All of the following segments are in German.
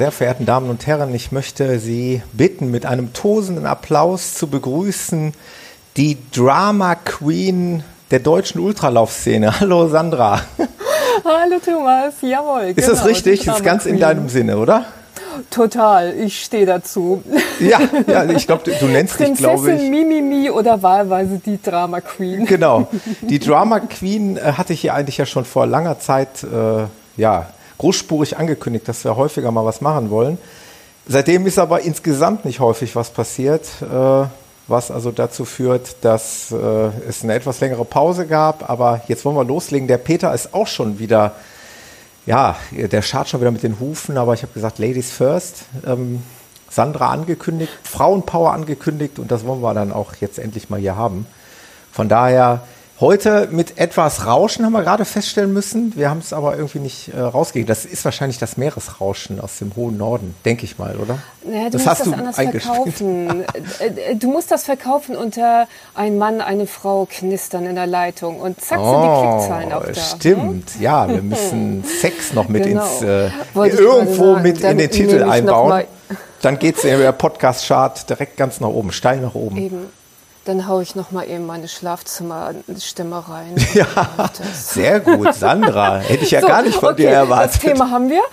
sehr verehrten Damen und Herren, ich möchte Sie bitten, mit einem tosenden Applaus zu begrüßen die Drama Queen der deutschen Ultralaufszene. Hallo Sandra. Hallo Thomas, jawohl. Ist das genau, richtig? die Ist ganz in deinem Sinne, oder? Total, ich stehe dazu. Ja, ja ich glaube, du nennst dich, glaube Prinzessin ich. Mimimi oder wahlweise die Drama Queen. Genau. Die Drama Queen äh, hatte ich hier eigentlich ja schon vor langer Zeit äh, ja, großspurig angekündigt, dass wir häufiger mal was machen wollen. Seitdem ist aber insgesamt nicht häufig was passiert, äh, was also dazu führt, dass äh, es eine etwas längere Pause gab. Aber jetzt wollen wir loslegen. Der Peter ist auch schon wieder, ja, der schart schon wieder mit den Hufen, aber ich habe gesagt, Ladies first. Ähm, Sandra angekündigt, Frauenpower angekündigt und das wollen wir dann auch jetzt endlich mal hier haben. Von daher heute mit etwas Rauschen haben wir gerade feststellen müssen. Wir haben es aber irgendwie nicht äh, rausgegeben. Das ist wahrscheinlich das Meeresrauschen aus dem hohen Norden, denke ich mal, oder? Ja, du das musst hast das du anders verkaufen. Äh, äh, du musst das verkaufen unter ein Mann, eine Frau knistern in der Leitung und zack sind die Klickzahlen auch da. Oh, Stimmt, ja, wir müssen Sex noch mit Genau. ins äh, irgendwo mit in Dann den Titel einbauen. Dann geht es in der Podcast-Chart direkt ganz nach oben, steil nach oben. Eben. Dann haue ich noch mal eben meine Schlafzimmerstimme rein. Ja, sehr gut, Sandra. Hätte ich ja So, gar nicht von okay, dir erwartet. Das Thema haben wir.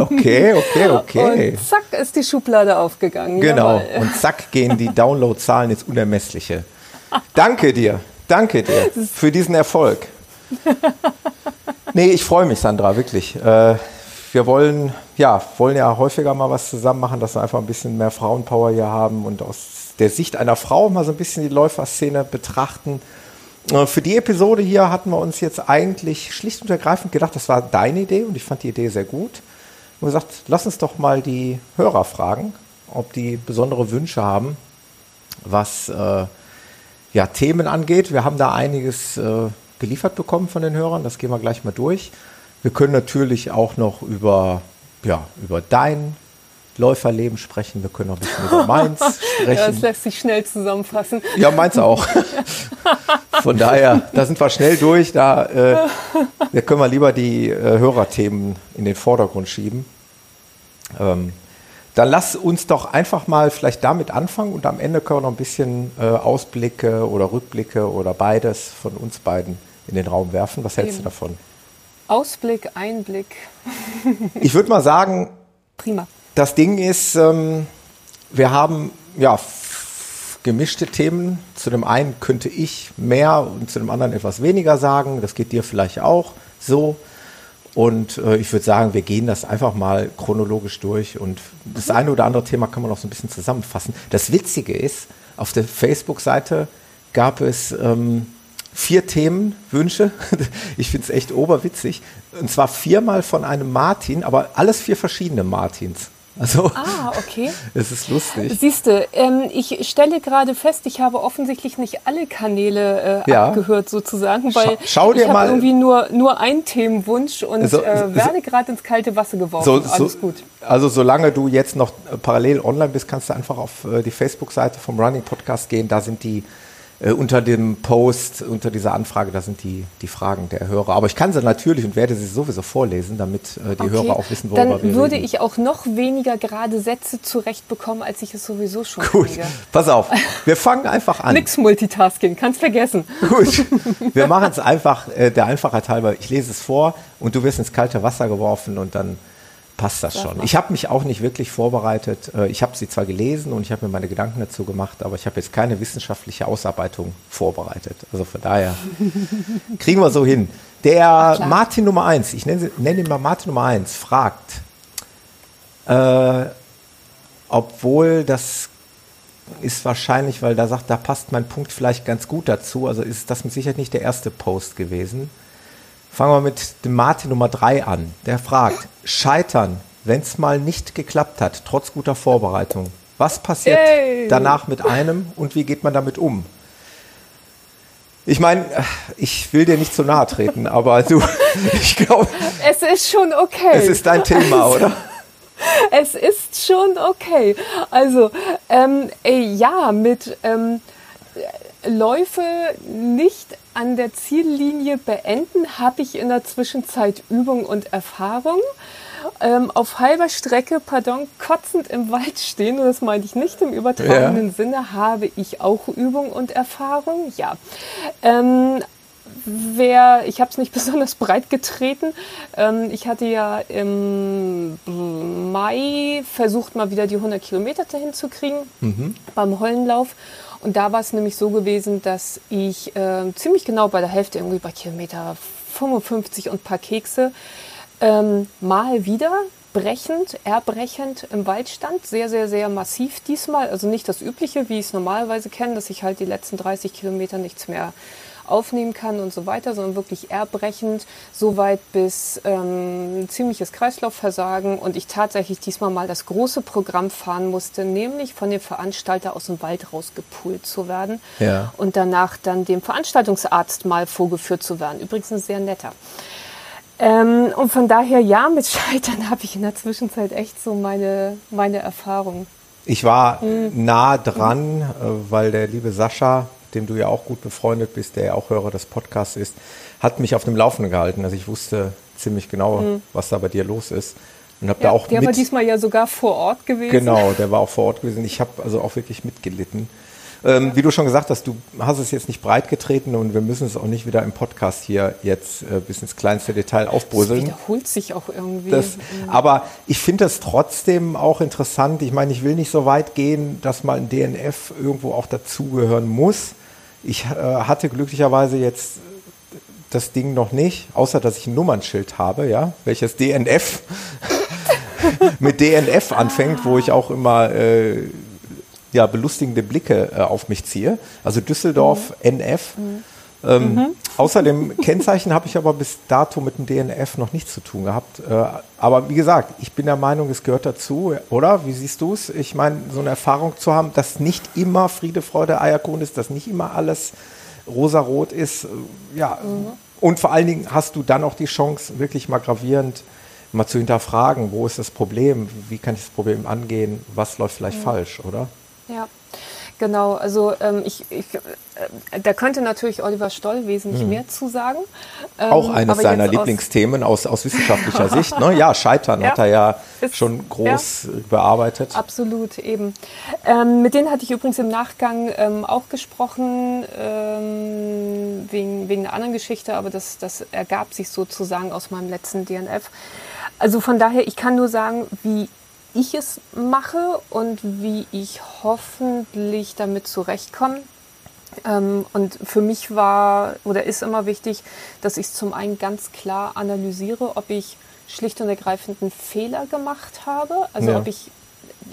Okay, okay, okay. Und zack ist die Schublade aufgegangen. Genau. Jawohl. Und zack gehen die Downloadzahlen ins Unermessliche. Danke dir. Danke dir für diesen Erfolg. Nee, ich freue mich, Sandra, wirklich. Äh, wir wollen ja, wollen ja häufiger mal was zusammen machen, dass wir einfach ein bisschen mehr Frauenpower hier haben und aus der Sicht einer Frau mal so ein bisschen die Läuferszene betrachten. Äh, Für die Episode hier hatten wir uns jetzt eigentlich schlicht und ergreifend gedacht, das war deine Idee und ich fand die Idee sehr gut. Und gesagt, lass uns doch mal die Hörer fragen, ob die besondere Wünsche haben, was äh, ja, Themen angeht. Wir haben da einiges äh, geliefert bekommen von den Hörern, das gehen wir gleich mal durch. Wir können natürlich auch noch über, ja, über dein Läuferleben sprechen, wir können auch ein bisschen über meins Ja, das sprechen. lässt sich schnell zusammenfassen. Ja, meins auch. Von daher, da sind wir schnell durch. Da, äh, da können wir lieber die äh, Hörerthemen in den Vordergrund schieben. Ähm, dann lass uns doch einfach mal vielleicht damit anfangen und am Ende können wir noch ein bisschen äh, Ausblicke oder Rückblicke oder beides von uns beiden in den Raum werfen. Was hältst Eben. du davon? Ausblick, Einblick. Ich würde mal sagen, Prima. Das Ding ist, ähm, wir haben ja gemischte Themen. Zu dem einen könnte ich mehr und zu dem anderen etwas weniger sagen. Das geht dir vielleicht auch so. Und äh, ich würde sagen, wir gehen das einfach mal chronologisch durch. Und das eine oder andere Thema kann man noch so ein bisschen zusammenfassen. Das Witzige ist, auf der Facebook-Seite gab es ähm, vier Themenwünsche. Ich finde es echt oberwitzig. Und zwar viermal von einem Martin, aber alles vier verschiedene Martins. Also Ah, okay. es ist lustig. Siehst du, ähm, ich stelle gerade fest, ich habe offensichtlich nicht alle Kanäle äh, Ja. abgehört sozusagen, weil schau dir ich habe irgendwie nur, nur einen Themenwunsch und So- äh, so- werde gerade ins kalte Wasser geworfen. So, so, Alles gut. Also solange du jetzt noch äh, parallel online bist, kannst du einfach auf äh, die Facebook-Seite vom Running Podcast gehen. Da sind die äh, unter dem Post, unter dieser Anfrage, da sind die, die Fragen der Hörer. Aber ich kann sie natürlich und werde sie sowieso vorlesen, damit äh, die Okay. Hörer auch wissen, worüber Dann wir würde reden. ich auch noch weniger gerade Sätze zurechtbekommen, als ich es sowieso schon Gut, kriege. pass auf. Wir fangen einfach an. Nix Multitasking, kannst vergessen. Gut, wir machen es einfach, äh, der Einfachheit halber. Ich lese es vor und du wirst ins kalte Wasser geworfen und dann passt das schon. Ich habe mich auch nicht wirklich vorbereitet. Äh, Ich habe sie zwar gelesen und ich habe mir meine Gedanken dazu gemacht, aber ich habe jetzt keine wissenschaftliche Ausarbeitung vorbereitet. Also von daher kriegen wir so hin. Der klar. Martin Nummer 1, ich nenne, nenne ihn mal Martin Nummer 1, fragt, äh, obwohl das ist wahrscheinlich, weil da sagt, da passt mein Punkt vielleicht ganz gut dazu. Also ist das mit Sicherheit nicht der erste Post gewesen. Fangen wir mit dem Martin Nummer 3 an. Der fragt, scheitern, wenn es mal nicht geklappt hat, trotz guter Vorbereitung. Was passiert Yay. danach mit einem und wie geht man damit um? Ich meine, ich will dir nicht zu nahe treten, aber du, ich glaube, Es ist schon okay. es ist dein Thema, oder? Es ist schon okay. Also, ähm, äh, ja, mit, ähm, Läufe nicht an der Ziellinie beenden, habe ich in der Zwischenzeit Übung und Erfahrung. Ähm, auf halber Strecke, pardon, kotzend im Wald stehen, und das meine ich nicht im übertragenen Ja. Sinne, habe ich auch Übung und Erfahrung, ja. Ähm, wer, ich habe es nicht besonders breit getreten. Ähm, ich hatte ja im Mai versucht, mal wieder die 100 Kilometer dahin zu kriegen beim Hollenlauf. Und da war es nämlich so gewesen, dass ich ähm, ziemlich genau bei der Hälfte, irgendwie bei Kilometer 55 und paar Kekse, ähm, mal wieder brechend, erbrechend im Wald stand. Sehr, sehr, sehr massiv diesmal. Also nicht das Übliche, wie ich es normalerweise kenne, dass ich halt die letzten 30 Kilometer nichts mehr aufnehmen kann und so weiter, sondern wirklich erbrechend, so weit bis ähm, ziemliches Kreislaufversagen und ich tatsächlich diesmal mal das große Programm fahren musste, nämlich von dem Veranstalter aus dem Wald rausgepult zu werden Ja. und danach dann dem Veranstaltungsarzt mal vorgeführt zu werden. Übrigens ein sehr netter. Ähm, und von daher, ja, mit Scheitern habe ich in der Zwischenzeit echt so meine, meine Erfahrung. Ich war nah dran, äh, weil der liebe Sascha, mit dem du ja auch gut befreundet bist, der ja auch Hörer des Podcasts ist, hat mich auf dem Laufenden gehalten. Also ich wusste ziemlich genau, was da bei dir los ist. Und habe da Ja, auch der mit, war diesmal ja sogar vor Ort gewesen. Genau, der war auch vor Ort gewesen. Ich habe also auch wirklich mitgelitten. Ähm, wie du schon gesagt hast, du hast es jetzt nicht breit getreten und wir müssen es auch nicht wieder im Podcast hier jetzt äh, bis ins kleinste Detail Das aufbröseln. wiederholt sich auch irgendwie. Das, aber ich finde das trotzdem auch interessant. Ich meine, ich will nicht so weit gehen, dass mal ein DNF irgendwo auch dazugehören muss. Ich äh, hatte glücklicherweise jetzt das Ding noch nicht, außer dass ich ein Nummernschild habe, ja, welches DNF mit DNF anfängt, wo ich auch immer äh, ja, belustigende Blicke äh, auf mich ziehe. Also Düsseldorf NF. Ähm, Außer dem Kennzeichen habe ich aber bis dato mit dem DNF noch nichts zu tun gehabt. Äh, aber wie gesagt, ich bin der Meinung, es gehört dazu, oder? Wie siehst du es? Ich meine, so eine Erfahrung zu haben, dass nicht immer Friede, Freude, Eierkuchen ist, dass nicht immer alles rosarot ist. äh, Ja, und vor allen Dingen hast du dann auch die Chance, wirklich mal gravierend mal zu hinterfragen, wo ist das Problem, wie kann ich das Problem angehen, was läuft vielleicht falsch, oder? Ja, genau. Also ähm, ich, ich, äh, da könnte natürlich Oliver Stoll wesentlich mehr zu sagen. Ähm, Mhm. Auch eines seiner jetzt aus- Lieblingsthemen aus, aus wissenschaftlicher Sicht. Ne? Ja, Scheitern Ja. hat er ja Ist- schon groß äh, bearbeitet. Absolut, eben. Ähm, mit denen hatte ich übrigens im Nachgang ähm, auch gesprochen, ähm, wegen, wegen einer anderen Geschichte, aber das, das ergab sich sozusagen aus meinem letzten DNF. Also von daher, ich kann nur sagen, wie ich es mache und wie ich hoffentlich damit zurechtkomme. Ähm, und für mich war oder ist immer wichtig, dass ich zum einen ganz klar analysiere, ob ich schlicht und ergreifend einen Fehler gemacht habe. Also Ja. ob ich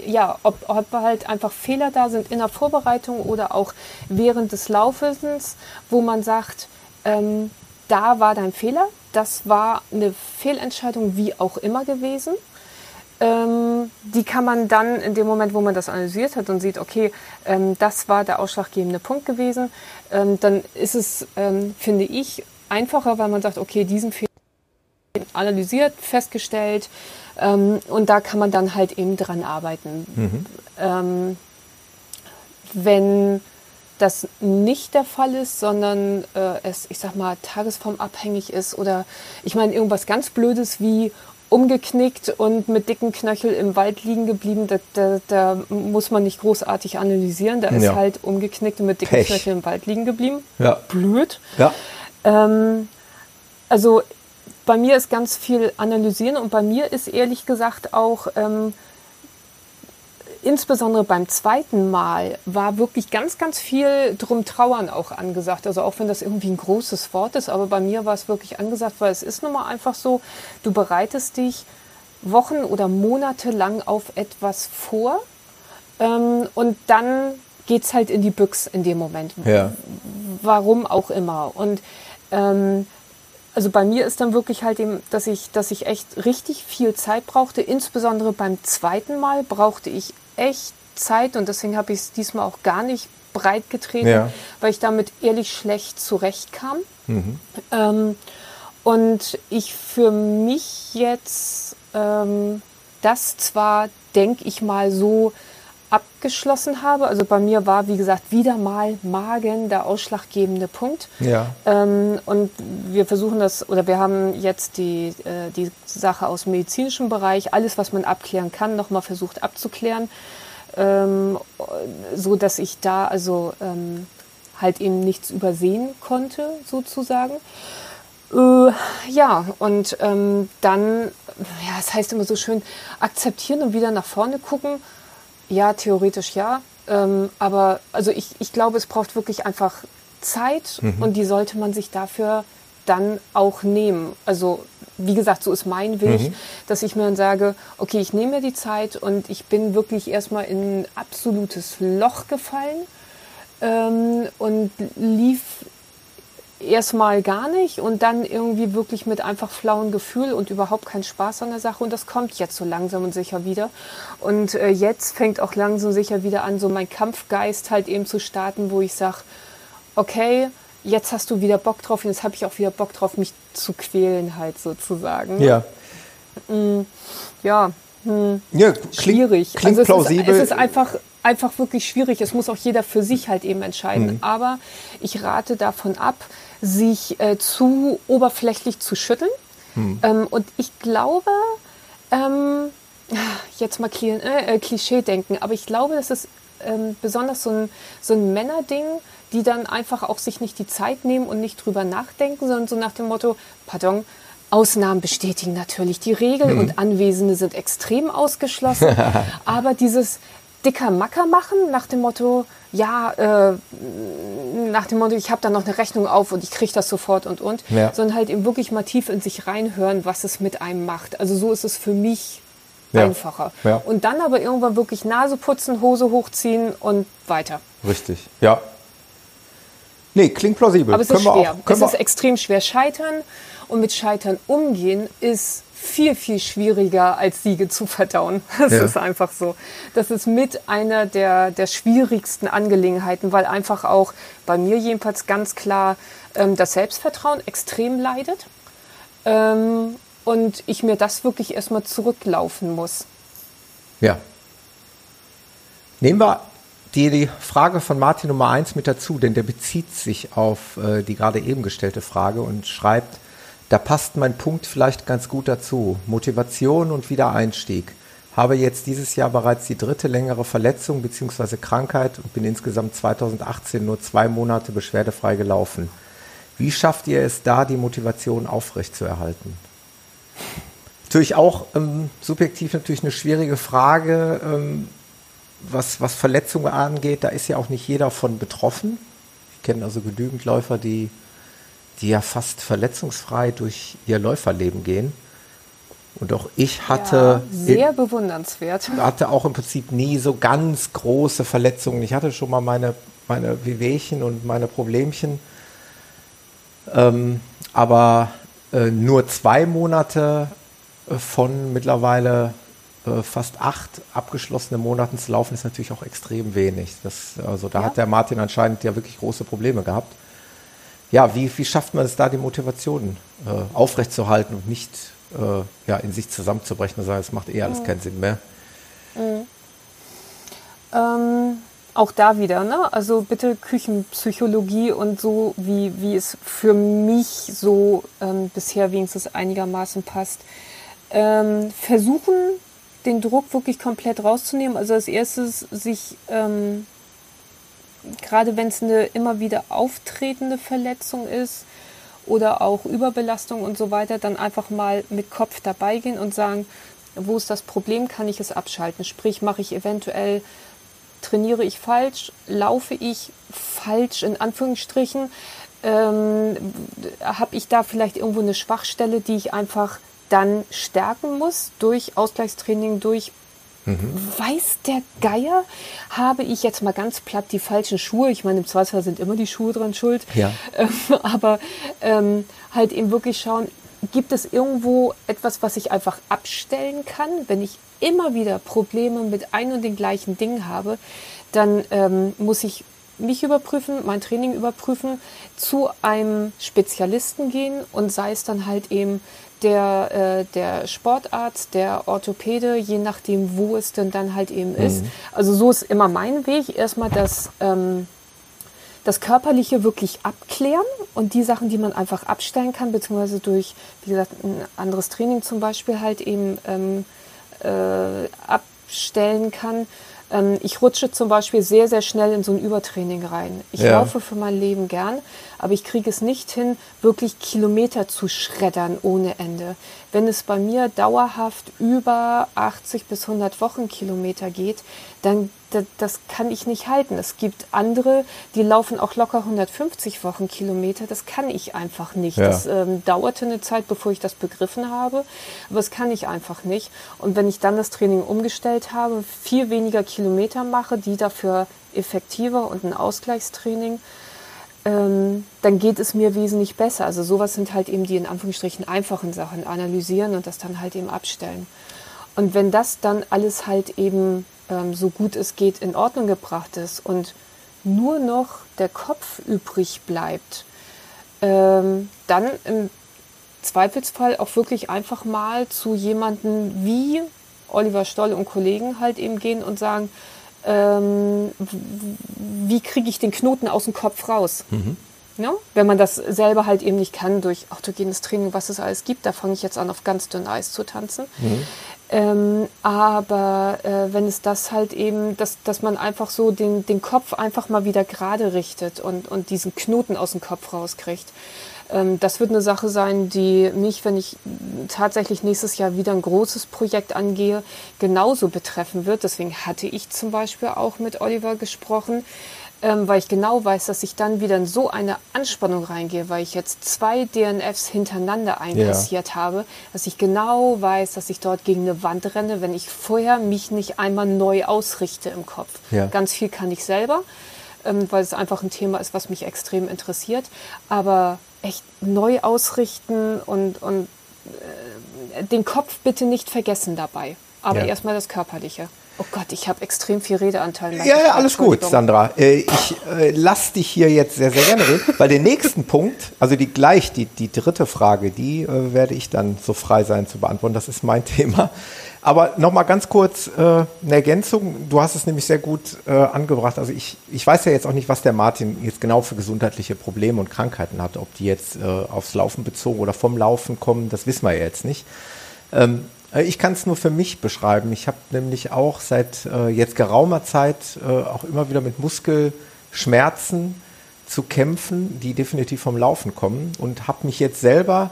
ja, ob, ob halt einfach Fehler da sind in der Vorbereitung oder auch während des Laufens, wo man sagt, ähm, da war dein Fehler, das war eine Fehlentscheidung, wie auch immer gewesen. Ähm, die kann man dann in dem Moment, wo man das analysiert hat und sieht, okay, ähm, das war der ausschlaggebende Punkt gewesen, ähm, dann ist es, finde ich, einfacher, weil man sagt, okay, diesen Fehler analysiert, festgestellt und da kann man dann halt eben dran arbeiten. Ähm, wenn das nicht der Fall ist, sondern äh, es, ich sag mal, tagesformabhängig ist oder ich meine irgendwas ganz Blödes wie umgeknickt und mit dicken Knöchel im Wald liegen geblieben, da, da, da muss man nicht großartig analysieren. Da ist Ja. halt umgeknickt und mit dicken Pech. Knöchel im Wald liegen geblieben. Ja. Blöd. Ja. Ähm, also bei mir ist ganz viel analysieren und bei mir ist ehrlich gesagt auch ähm, insbesondere beim zweiten Mal war wirklich ganz, ganz viel drum trauern auch angesagt. Also auch wenn das irgendwie ein großes Wort ist, aber bei mir war es wirklich angesagt, weil es ist nun mal einfach so, du bereitest dich Wochen oder Monate lang auf etwas vor ähm, und dann geht's halt in die Büchs in dem Moment Ja. warum auch immer. Und ähm, also bei mir ist dann wirklich halt eben, dass ich, dass ich echt richtig viel Zeit brauchte. Insbesondere beim zweiten Mal brauchte ich echt Zeit und deswegen habe ich es diesmal auch gar nicht breit getreten, Ja. weil ich damit ehrlich schlecht zurechtkam. Ähm, und ich für mich jetzt ähm, das zwar, denke ich mal, so abgeschlossen habe. Also bei mir war, wie gesagt, wieder mal Magen der ausschlaggebende Punkt. Ja. Ähm, und wir versuchen das, oder wir haben jetzt die, äh, die Sache aus dem medizinischen Bereich, alles, was man abklären kann, nochmal versucht abzuklären, ähm, so dass ich da also ähm, halt eben nichts übersehen konnte, sozusagen. Äh, ja, und ähm, dann, ja, es heißt immer so schön, akzeptieren und wieder nach vorne gucken. Ja, theoretisch ja. Ähm, aber also ich, ich glaube, es braucht wirklich einfach Zeit Mhm. und die sollte man sich dafür dann auch nehmen. Also wie gesagt, so ist mein Weg, Mhm. dass ich mir dann sage, okay, ich nehme mir die Zeit und ich bin wirklich erstmal in ein absolutes Loch gefallen ähm, und lief erstmal gar nicht und dann irgendwie wirklich mit einfach flauem Gefühl und überhaupt keinen Spaß an der Sache. Und das kommt jetzt so langsam und sicher wieder. Und äh, jetzt fängt auch langsam und sicher wieder an, so mein Kampfgeist halt eben zu starten, wo ich sage, okay, jetzt hast du wieder Bock drauf und jetzt habe ich auch wieder Bock drauf, mich zu quälen halt sozusagen. Ja. Ja, ja klingt, schwierig. Klingt also es plausibel. Ist, es ist einfach, einfach wirklich schwierig. Es muss auch jeder für sich halt eben entscheiden. Aber ich rate davon ab, sich äh, zu oberflächlich zu schütteln. Ähm, und ich glaube, ähm, jetzt mal Kli äh, äh, Klischee denken, aber ich glaube, das ist ähm, besonders so ein, so ein Männerding, die dann einfach auch sich nicht die Zeit nehmen und nicht drüber nachdenken, sondern so nach dem Motto, pardon, Ausnahmen bestätigen natürlich die Regel und Anwesende sind extrem ausgeschlossen. aber dieses dicker Macker machen nach dem Motto, ja, äh, nach dem Motto, ich habe da noch eine Rechnung auf und ich kriege das sofort und und, Ja. sondern halt eben wirklich mal tief in sich reinhören, was es mit einem macht. Also so ist es für mich Ja. einfacher. Ja. Und dann aber irgendwann wirklich Nase putzen, Hose hochziehen und weiter. Richtig, ja. Nee, klingt plausibel. Aber es Können ist schwer. Auch, es ist extrem schwer. Scheitern und mit Scheitern umgehen ist viel, viel schwieriger als Siege zu verdauen. Das Ja. ist einfach so. Das ist mit einer der, der schwierigsten Angelegenheiten, weil einfach auch bei mir jedenfalls ganz klar ähm, das Selbstvertrauen extrem leidet. Ähm, und ich mir das wirklich erstmal zurücklaufen muss. ja. Nehmen wir die, die Frage von Martin Nummer 1 mit dazu, denn der bezieht sich auf äh, die gerade eben gestellte Frage und schreibt, da passt mein Punkt vielleicht ganz gut dazu. Motivation und Wiedereinstieg. Habe jetzt dieses Jahr bereits die dritte längere Verletzung bzw. Krankheit und bin insgesamt 2018 nur zwei Monate beschwerdefrei gelaufen. Wie schafft ihr es da, die Motivation aufrechtzuerhalten? Natürlich auch ähm, subjektiv natürlich eine schwierige Frage, ähm, was, was Verletzungen angeht. Da ist ja auch nicht jeder von betroffen. Ich kenne also genügend Läufer, die, die ja fast verletzungsfrei durch ihr Läuferleben gehen. Und auch ich hatte, ja, sehr bewundernswert. hatte auch im Prinzip nie so ganz große Verletzungen. Ich hatte schon mal meine, meine Wehwehchen und meine Problemchen. Ähm, aber äh, nur zwei Monate äh, von mittlerweile äh, fast acht abgeschlossenen Monaten zu laufen, ist natürlich auch extrem wenig. Das, also da Ja. hat der Martin anscheinend ja wirklich große Probleme gehabt. Ja, wie, wie schafft man es da, die Motivation äh, aufrechtzuerhalten und nicht äh, ja, in sich zusammenzubrechen und sagen, es macht eh alles keinen Sinn mehr? Ähm, auch da wieder, ne? Also bitte Küchenpsychologie und so, wie, wie es für mich so ähm, bisher wenigstens einigermaßen passt. Ähm, versuchen, den Druck wirklich komplett rauszunehmen. Also als erstes sich, ähm, gerade wenn es eine immer wieder auftretende Verletzung ist oder auch Überbelastung und so weiter, dann einfach mal mit Kopf dabei gehen und sagen, wo ist das Problem, kann ich es abschalten? Sprich, mache ich eventuell trainiere ich falsch, laufe ich falsch in Anführungsstrichen, ähm, habe ich da vielleicht irgendwo eine Schwachstelle, die ich einfach dann stärken muss durch Ausgleichstraining, durch weiß der Geier, habe ich jetzt mal ganz platt die falschen Schuhe. Ich meine, im Zweifelsfall sind immer die Schuhe dran schuld. Ja. Ähm, aber ähm, halt eben wirklich schauen, gibt es irgendwo etwas, was ich einfach abstellen kann, wenn ich immer wieder Probleme mit ein und den gleichen Dingen habe, dann ähm, muss ich mich überprüfen, mein Training überprüfen, zu einem Spezialisten gehen und sei es dann halt eben der, äh, der Sportarzt, der Orthopäde, je nachdem, wo es denn dann halt eben ist. Also so ist immer mein Weg. Erstmal das, ähm, das Körperliche wirklich abklären und die Sachen, die man einfach abstellen kann, beziehungsweise durch, wie gesagt, ein anderes Training zum Beispiel halt eben ähm, äh, abstellen kann. Ähm, ich rutsche zum Beispiel sehr, sehr schnell in so ein Übertraining rein. Ich Ja. laufe für mein Leben gern, aber ich kriege es nicht hin, wirklich Kilometer zu schreddern ohne Ende. Wenn es bei mir dauerhaft über 80 bis 100 Wochenkilometer geht, dann da- das kann ich nicht halten. Es gibt andere, die laufen auch locker 150 Wochenkilometer. Das kann ich einfach nicht. Ja. Das ähm, dauerte eine Zeit, bevor ich das begriffen habe, aber das kann ich einfach nicht. Und wenn ich dann das Training umgestellt habe, viel weniger Kilometer mache, die dafür effektiver und ein Ausgleichstraining, ähm, dann geht es mir wesentlich besser. Also sowas sind halt eben die in Anführungsstrichen einfachen Sachen, analysieren und das dann halt eben abstellen. Und wenn das dann alles halt eben ähm, so gut es geht in Ordnung gebracht ist und nur noch der Kopf übrig bleibt, ähm, dann im Zweifelsfall auch wirklich einfach mal zu jemanden wie Oliver Stoll und Kollegen halt eben gehen und sagen, ähm, wie kriege ich den Knoten aus dem Kopf raus? Ja? Wenn man das selber halt eben nicht kann durch autogenes Training, was es alles gibt, da fange ich jetzt an, auf ganz dünn Eis zu tanzen. Ähm, aber äh, wenn es das halt eben, dass, dass man einfach so den, den Kopf einfach mal wieder gerade richtet und, und diesen Knoten aus dem Kopf rauskriegt, das wird eine Sache sein, die mich, wenn ich tatsächlich nächstes Jahr wieder ein großes Projekt angehe, genauso betreffen wird. Deswegen hatte ich zum Beispiel auch mit Oliver gesprochen, ähm, weil ich genau weiß, dass ich dann wieder in so eine Anspannung reingehe, weil ich jetzt zwei DNFs hintereinander einkassiert habe, dass ich genau weiß, dass ich dort gegen eine Wand renne, wenn ich vorher mich nicht einmal neu ausrichte im Kopf. Ja. Ganz viel kann ich selber, ähm, weil es einfach ein Thema ist, was mich extrem interessiert. Aber echt neu ausrichten und, und äh, den Kopf bitte nicht vergessen dabei. Aber Ja. erstmal das Körperliche. Oh Gott, ich habe extrem viel Redeanteil. Ja, ja, alles gut. Sandra. Äh, ich äh, lass dich hier jetzt sehr, sehr gerne reden, weil den nächsten Punkt, also die gleich, die, die dritte Frage, die äh, werde ich dann so frei sein zu beantworten. Das ist mein Thema. Aber nochmal ganz kurz äh, eine Ergänzung. Du hast es nämlich sehr gut äh, angebracht. Also ich, ich weiß ja jetzt auch nicht, was der Martin jetzt genau für gesundheitliche Probleme und Krankheiten hat. Ob die jetzt äh, aufs Laufen bezogen oder vom Laufen kommen, das wissen wir ja jetzt nicht. Ähm, äh, ich kann es nur für mich beschreiben. Ich habe nämlich auch seit äh, jetzt geraumer Zeit äh, auch immer wieder mit Muskelschmerzen zu kämpfen, die definitiv vom Laufen kommen und habe mich jetzt selber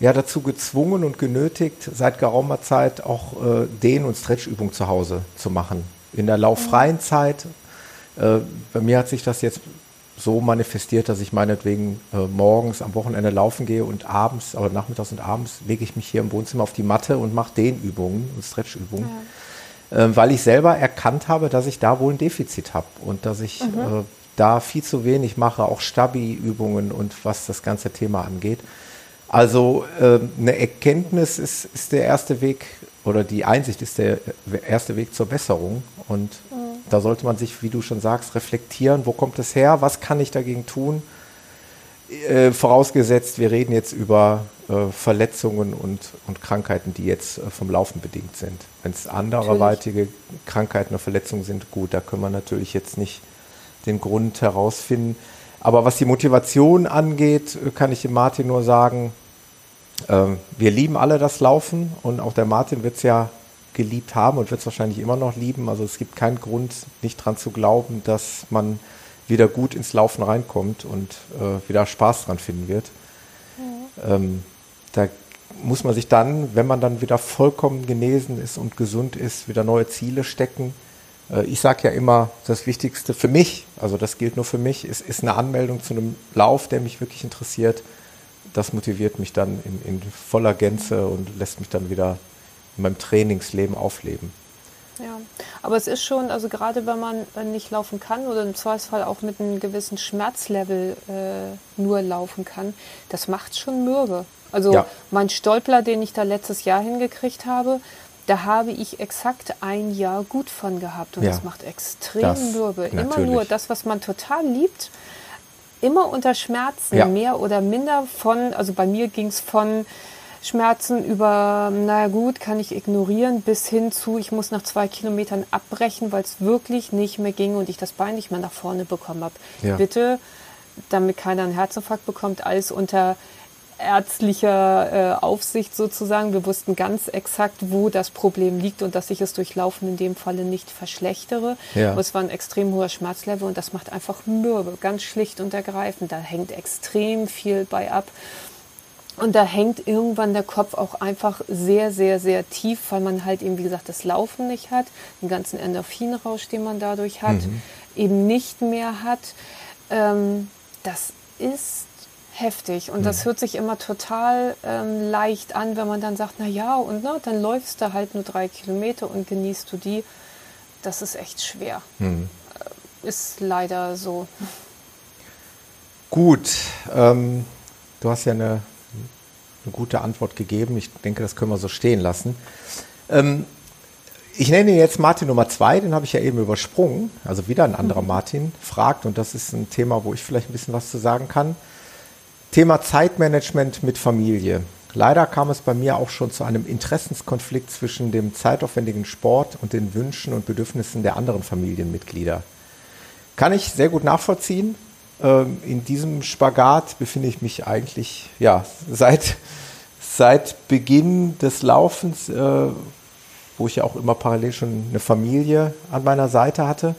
ja dazu gezwungen und genötigt, seit geraumer Zeit auch äh, Dehn- und Stretchübungen zu Hause zu machen. In der lauffreien Zeit. Äh, bei mir hat sich das jetzt so manifestiert, dass ich meinetwegen äh, morgens am Wochenende laufen gehe und abends, aber nachmittags und abends lege ich mich hier im Wohnzimmer auf die Matte und mache Dehnübungen und Stretchübungen, äh, weil ich selber erkannt habe, dass ich da wohl ein Defizit habe und dass ich äh, da viel zu wenig mache, auch Stabi-Übungen und was das ganze Thema angeht. Also äh, eine Erkenntnis ist, ist der erste Weg oder die Einsicht ist der erste Weg zur Besserung. Und da sollte man sich, wie du schon sagst, reflektieren, wo kommt es her, was kann ich dagegen tun. Äh, vorausgesetzt, wir reden jetzt über äh, Verletzungen und, und Krankheiten, die jetzt äh, vom Laufen bedingt sind. Wenn es anderweitige Krankheiten oder Verletzungen sind, gut, da können wir natürlich jetzt nicht den Grund herausfinden. Aber was die Motivation angeht, kann ich dem Martin nur sagen, ähm, wir lieben alle das Laufen und auch der Martin wird es ja geliebt haben und wird es wahrscheinlich immer noch lieben. Also es gibt keinen Grund, nicht dran zu glauben, dass man wieder gut ins Laufen reinkommt und äh, wieder Spaß dran finden wird. Ähm, da muss man sich dann, wenn man dann wieder vollkommen genesen ist und gesund ist, wieder neue Ziele stecken. Äh, ich sage ja immer, das Wichtigste für mich, also das gilt nur für mich, ist, ist eine Anmeldung zu einem Lauf, der mich wirklich interessiert. Das motiviert mich dann in, in voller Gänze und lässt mich dann wieder in meinem Trainingsleben aufleben. Ja, aber es ist schon, also gerade wenn man nicht laufen kann oder im Zweifelsfall auch mit einem gewissen Schmerzlevel äh, nur laufen kann, das macht schon mürbe. Also Ja. mein Stolpler, den ich da letztes Jahr hingekriegt habe, da habe ich exakt ein Jahr gut von gehabt und Ja. das macht extrem Das mürbe. Immer natürlich. nur das, was man total liebt, immer unter Schmerzen, Ja. mehr oder minder von, also bei mir ging es von Schmerzen über, naja gut, kann ich ignorieren, bis hin zu, ich muss nach zwei Kilometern abbrechen, weil es wirklich nicht mehr ging und ich das Bein nicht mehr nach vorne bekommen habe. Ja. Bitte, damit keiner einen Herzinfarkt bekommt, alles unter ärztlicher äh, Aufsicht sozusagen. Wir wussten ganz exakt, wo das Problem liegt und dass ich es durch Laufen in dem Falle nicht verschlechtere. Ja. Es war ein extrem hoher Schmerzlevel und das macht einfach mürbe, ganz schlicht und ergreifend. Da hängt extrem viel bei ab. Und da hängt irgendwann der Kopf auch einfach sehr, sehr, sehr tief, weil man halt eben, wie gesagt, das Laufen nicht hat, den ganzen Endorphinrausch, den man dadurch hat, eben nicht mehr hat. Ähm, das ist heftig und das hört sich immer total ähm, leicht an, wenn man dann sagt, na ja, und na, dann läufst du halt nur drei Kilometer und genießt du die. Das ist echt schwer. Äh, Ist leider so. Gut, ähm, du hast ja eine, eine gute Antwort gegeben. Ich denke, das können wir so stehen lassen. Ähm, ich nenne jetzt Martin Nummer zwei, den habe ich ja eben übersprungen. Also wieder ein anderer Martin fragt und das ist ein Thema, wo ich vielleicht ein bisschen was zu sagen kann. Thema Zeitmanagement mit Familie. Leider kam es bei mir auch schon zu einem Interessenskonflikt zwischen dem zeitaufwendigen Sport und den Wünschen und Bedürfnissen der anderen Familienmitglieder. Kann ich sehr gut nachvollziehen. Ähm, in diesem Spagat befinde ich mich eigentlich ja, seit, seit Beginn des Laufens, äh, wo ich ja auch immer parallel schon eine Familie an meiner Seite hatte.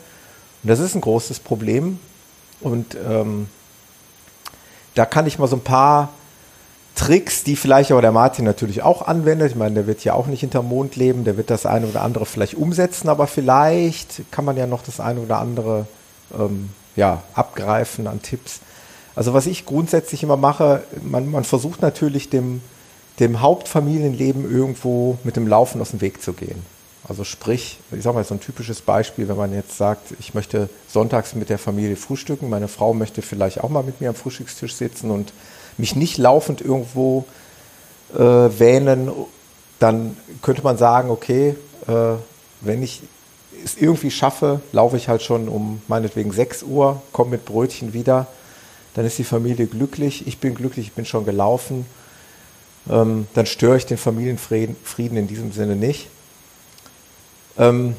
Und das ist ein großes Problem. Und ähm, da kann ich mal so ein paar Tricks, die vielleicht aber der Martin natürlich auch anwendet. Ich meine, der wird ja auch nicht hinterm Mond leben, der wird das eine oder andere vielleicht umsetzen, aber vielleicht kann man ja noch das eine oder andere ähm, ja, abgreifen an Tipps. Also was ich grundsätzlich immer mache, man, man versucht natürlich dem, dem Hauptfamilienleben irgendwo mit dem Laufen aus dem Weg zu gehen. Also sprich, ich sage mal so ein typisches Beispiel, wenn man jetzt sagt, ich möchte sonntags mit der Familie frühstücken, meine Frau möchte vielleicht auch mal mit mir am Frühstückstisch sitzen und mich nicht laufend irgendwo äh, wähnen, dann könnte man sagen, okay, äh, wenn ich es irgendwie schaffe, laufe ich halt schon um meinetwegen 6 Uhr, komme mit Brötchen wieder, dann ist die Familie glücklich, ich bin glücklich, ich bin schon gelaufen, ähm, dann störe ich den Familienfrieden Frieden in diesem Sinne nicht. Ähm,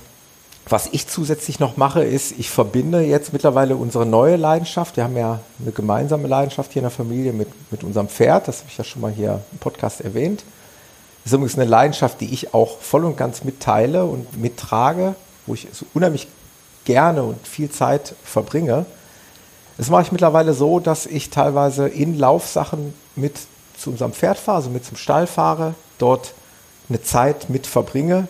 was ich zusätzlich noch mache, ist, ich verbinde jetzt mittlerweile unsere neue Leidenschaft. Wir haben ja eine gemeinsame Leidenschaft hier in der Familie mit, mit unserem Pferd. Das habe ich ja schon mal hier im Podcast erwähnt. Das ist übrigens eine Leidenschaft, die ich auch voll und ganz mitteile und mittrage, wo ich so unheimlich gerne und viel Zeit verbringe. Das mache ich mittlerweile so, dass ich teilweise in Laufsachen mit zu unserem Pferd fahre, also mit zum Stall fahre, dort eine Zeit mit verbringe,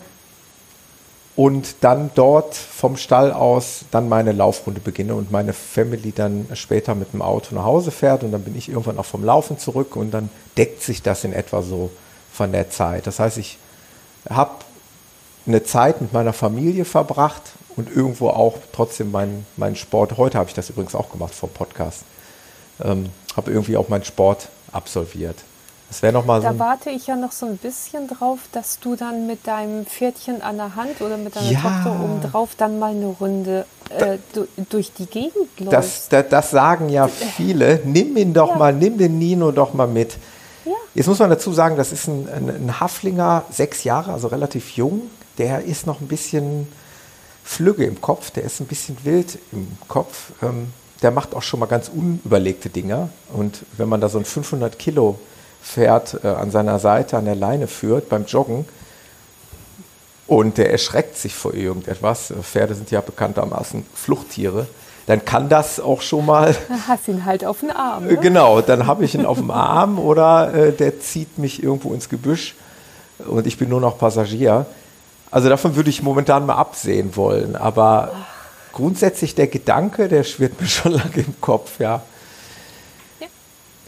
und dann dort vom Stall aus dann meine Laufrunde beginne und meine Family dann später mit dem Auto nach Hause fährt und dann bin ich irgendwann auch vom Laufen zurück und dann deckt sich das in etwa so von der Zeit. Das heißt, ich habe eine Zeit mit meiner Familie verbracht und irgendwo auch trotzdem meinen mein Sport. Heute habe ich das übrigens auch gemacht vor Podcast. Ähm, habe irgendwie auch meinen Sport absolviert. Das wäre noch mal so. Da warte ich ja noch so ein bisschen drauf, dass du dann mit deinem Pferdchen an der Hand oder mit deiner Ja. Tochter oben drauf dann mal eine Runde äh, du, durch die Gegend läufst. Das, das, das sagen ja viele. Nimm ihn doch Ja. mal, nimm den Nino doch mal mit. Ja. Jetzt muss man dazu sagen, das ist ein, ein, ein Haflinger, sechs Jahre, also relativ jung. Der ist noch ein bisschen flügge im Kopf, der ist ein bisschen wild im Kopf. Ähm, der macht auch schon mal ganz unüberlegte Dinge. Und wenn man da so ein 500 Kilo Pferd äh, an seiner Seite an der Leine führt beim Joggen, und der erschreckt sich vor irgendetwas, Pferde sind ja bekanntermaßen Fluchttiere, dann kann das auch schon mal, Dann hast ihn halt auf den Arm. äh, Ne? genau, dann habe ich ihn auf dem Arm oder äh, der zieht mich irgendwo ins Gebüsch und ich bin nur noch Passagier. Also davon würde ich momentan mal absehen wollen, aber grundsätzlich der Gedanke, der schwirrt mir schon lange im Kopf. Ja.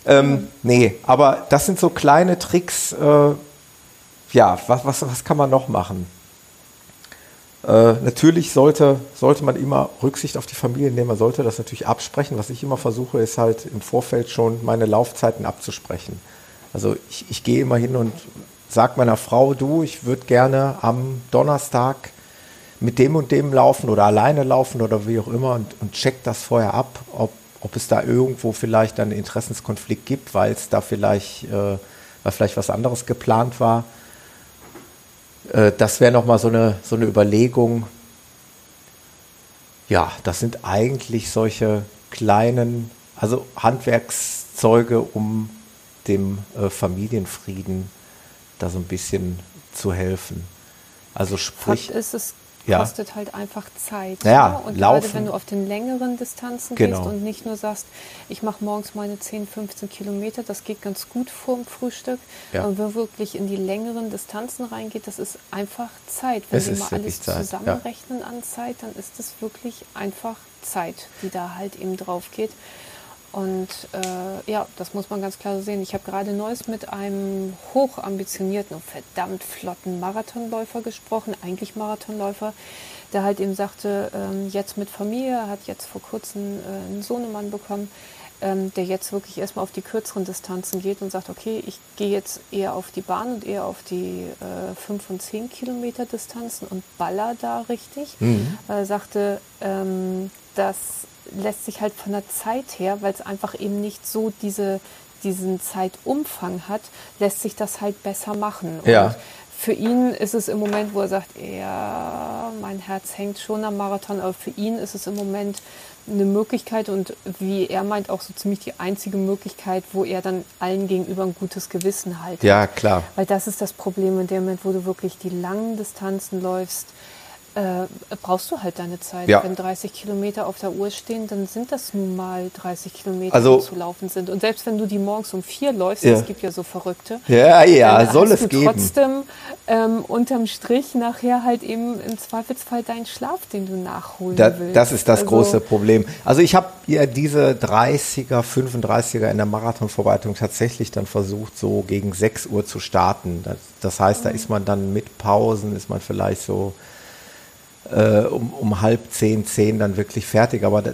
Ähm, nee, aber das sind so kleine Tricks, äh, ja, was, was, was kann man noch machen? Äh, natürlich sollte, sollte man immer Rücksicht auf die Familie nehmen, man sollte das natürlich absprechen. Was ich immer versuche, ist halt im Vorfeld schon meine Laufzeiten abzusprechen. Also ich, ich gehe immer hin und sage meiner Frau, du, ich würde gerne am Donnerstag mit dem und dem laufen oder alleine laufen oder wie auch immer und, und check das vorher ab, ob, ob es da irgendwo vielleicht einen Interessenskonflikt gibt, weil es da vielleicht äh, weil vielleicht was anderes geplant war. Äh, das wäre nochmal so eine, so eine Überlegung. Ja, das sind eigentlich solche kleinen, also Handwerkszeuge, um dem äh, Familienfrieden da so ein bisschen zu helfen. Also sprich. Fakt ist, es Ja. kostet halt einfach Zeit. Ja, ne? Und laufen. gerade wenn du auf den längeren Distanzen Genau. gehst und nicht nur sagst, ich mache morgens meine 10, 15 Kilometer, das geht ganz gut vorm Frühstück. Ja. Und wenn wirklich in die längeren Distanzen reingeht, das ist einfach Zeit. Wenn Es wir mal alles Zeit, ja. zusammenrechnen an Zeit, dann ist es wirklich einfach Zeit, die da halt eben drauf geht. Und äh, ja, das muss man ganz klar sehen. Ich habe gerade Neues mit einem hochambitionierten und verdammt flotten Marathonläufer gesprochen, eigentlich Marathonläufer, der halt eben sagte, ähm, jetzt mit Familie, hat jetzt vor kurzem äh, einen Sohnemann bekommen, ähm, der jetzt wirklich erstmal auf die kürzeren Distanzen geht und sagt, okay, ich gehe jetzt eher auf die Bahn und eher auf die äh, 5 und 10 Kilometer Distanzen und baller da richtig. Weil er sagte, ähm, das lässt sich halt von der Zeit her, weil es einfach eben nicht so diese, diesen Zeitumfang hat, lässt sich das halt besser machen. Ja. Und für ihn ist es im Moment, wo er sagt, ja, mein Herz hängt schon am Marathon, aber für ihn ist es im Moment eine Möglichkeit und wie er meint, auch so ziemlich die einzige Möglichkeit, wo er dann allen gegenüber ein gutes Gewissen halt Ja, klar. Weil das ist das Problem in dem Moment, wo du wirklich die langen Distanzen läufst, äh, brauchst du halt deine Zeit. Ja. Wenn 30 Kilometer auf der Uhr stehen, dann sind das nun mal 30 Kilometer, Also- die zu laufen sind. Und selbst wenn du die morgens um vier läufst, es gibt ja so Verrückte, Ja, ja, soll es geben. trotzdem ähm, unterm Strich nachher halt eben im Zweifelsfall deinen Schlaf, den du nachholen Da, willst. das ist das Also, große Problem. Also ich habe ja diese 30er, 35er in der Marathonvorbereitung tatsächlich dann versucht, so gegen 6 Uhr zu starten. Das, das heißt, da ist man dann mit Pausen, ist man vielleicht so äh, um, um halb zehn, zehn dann wirklich fertig. Aber da,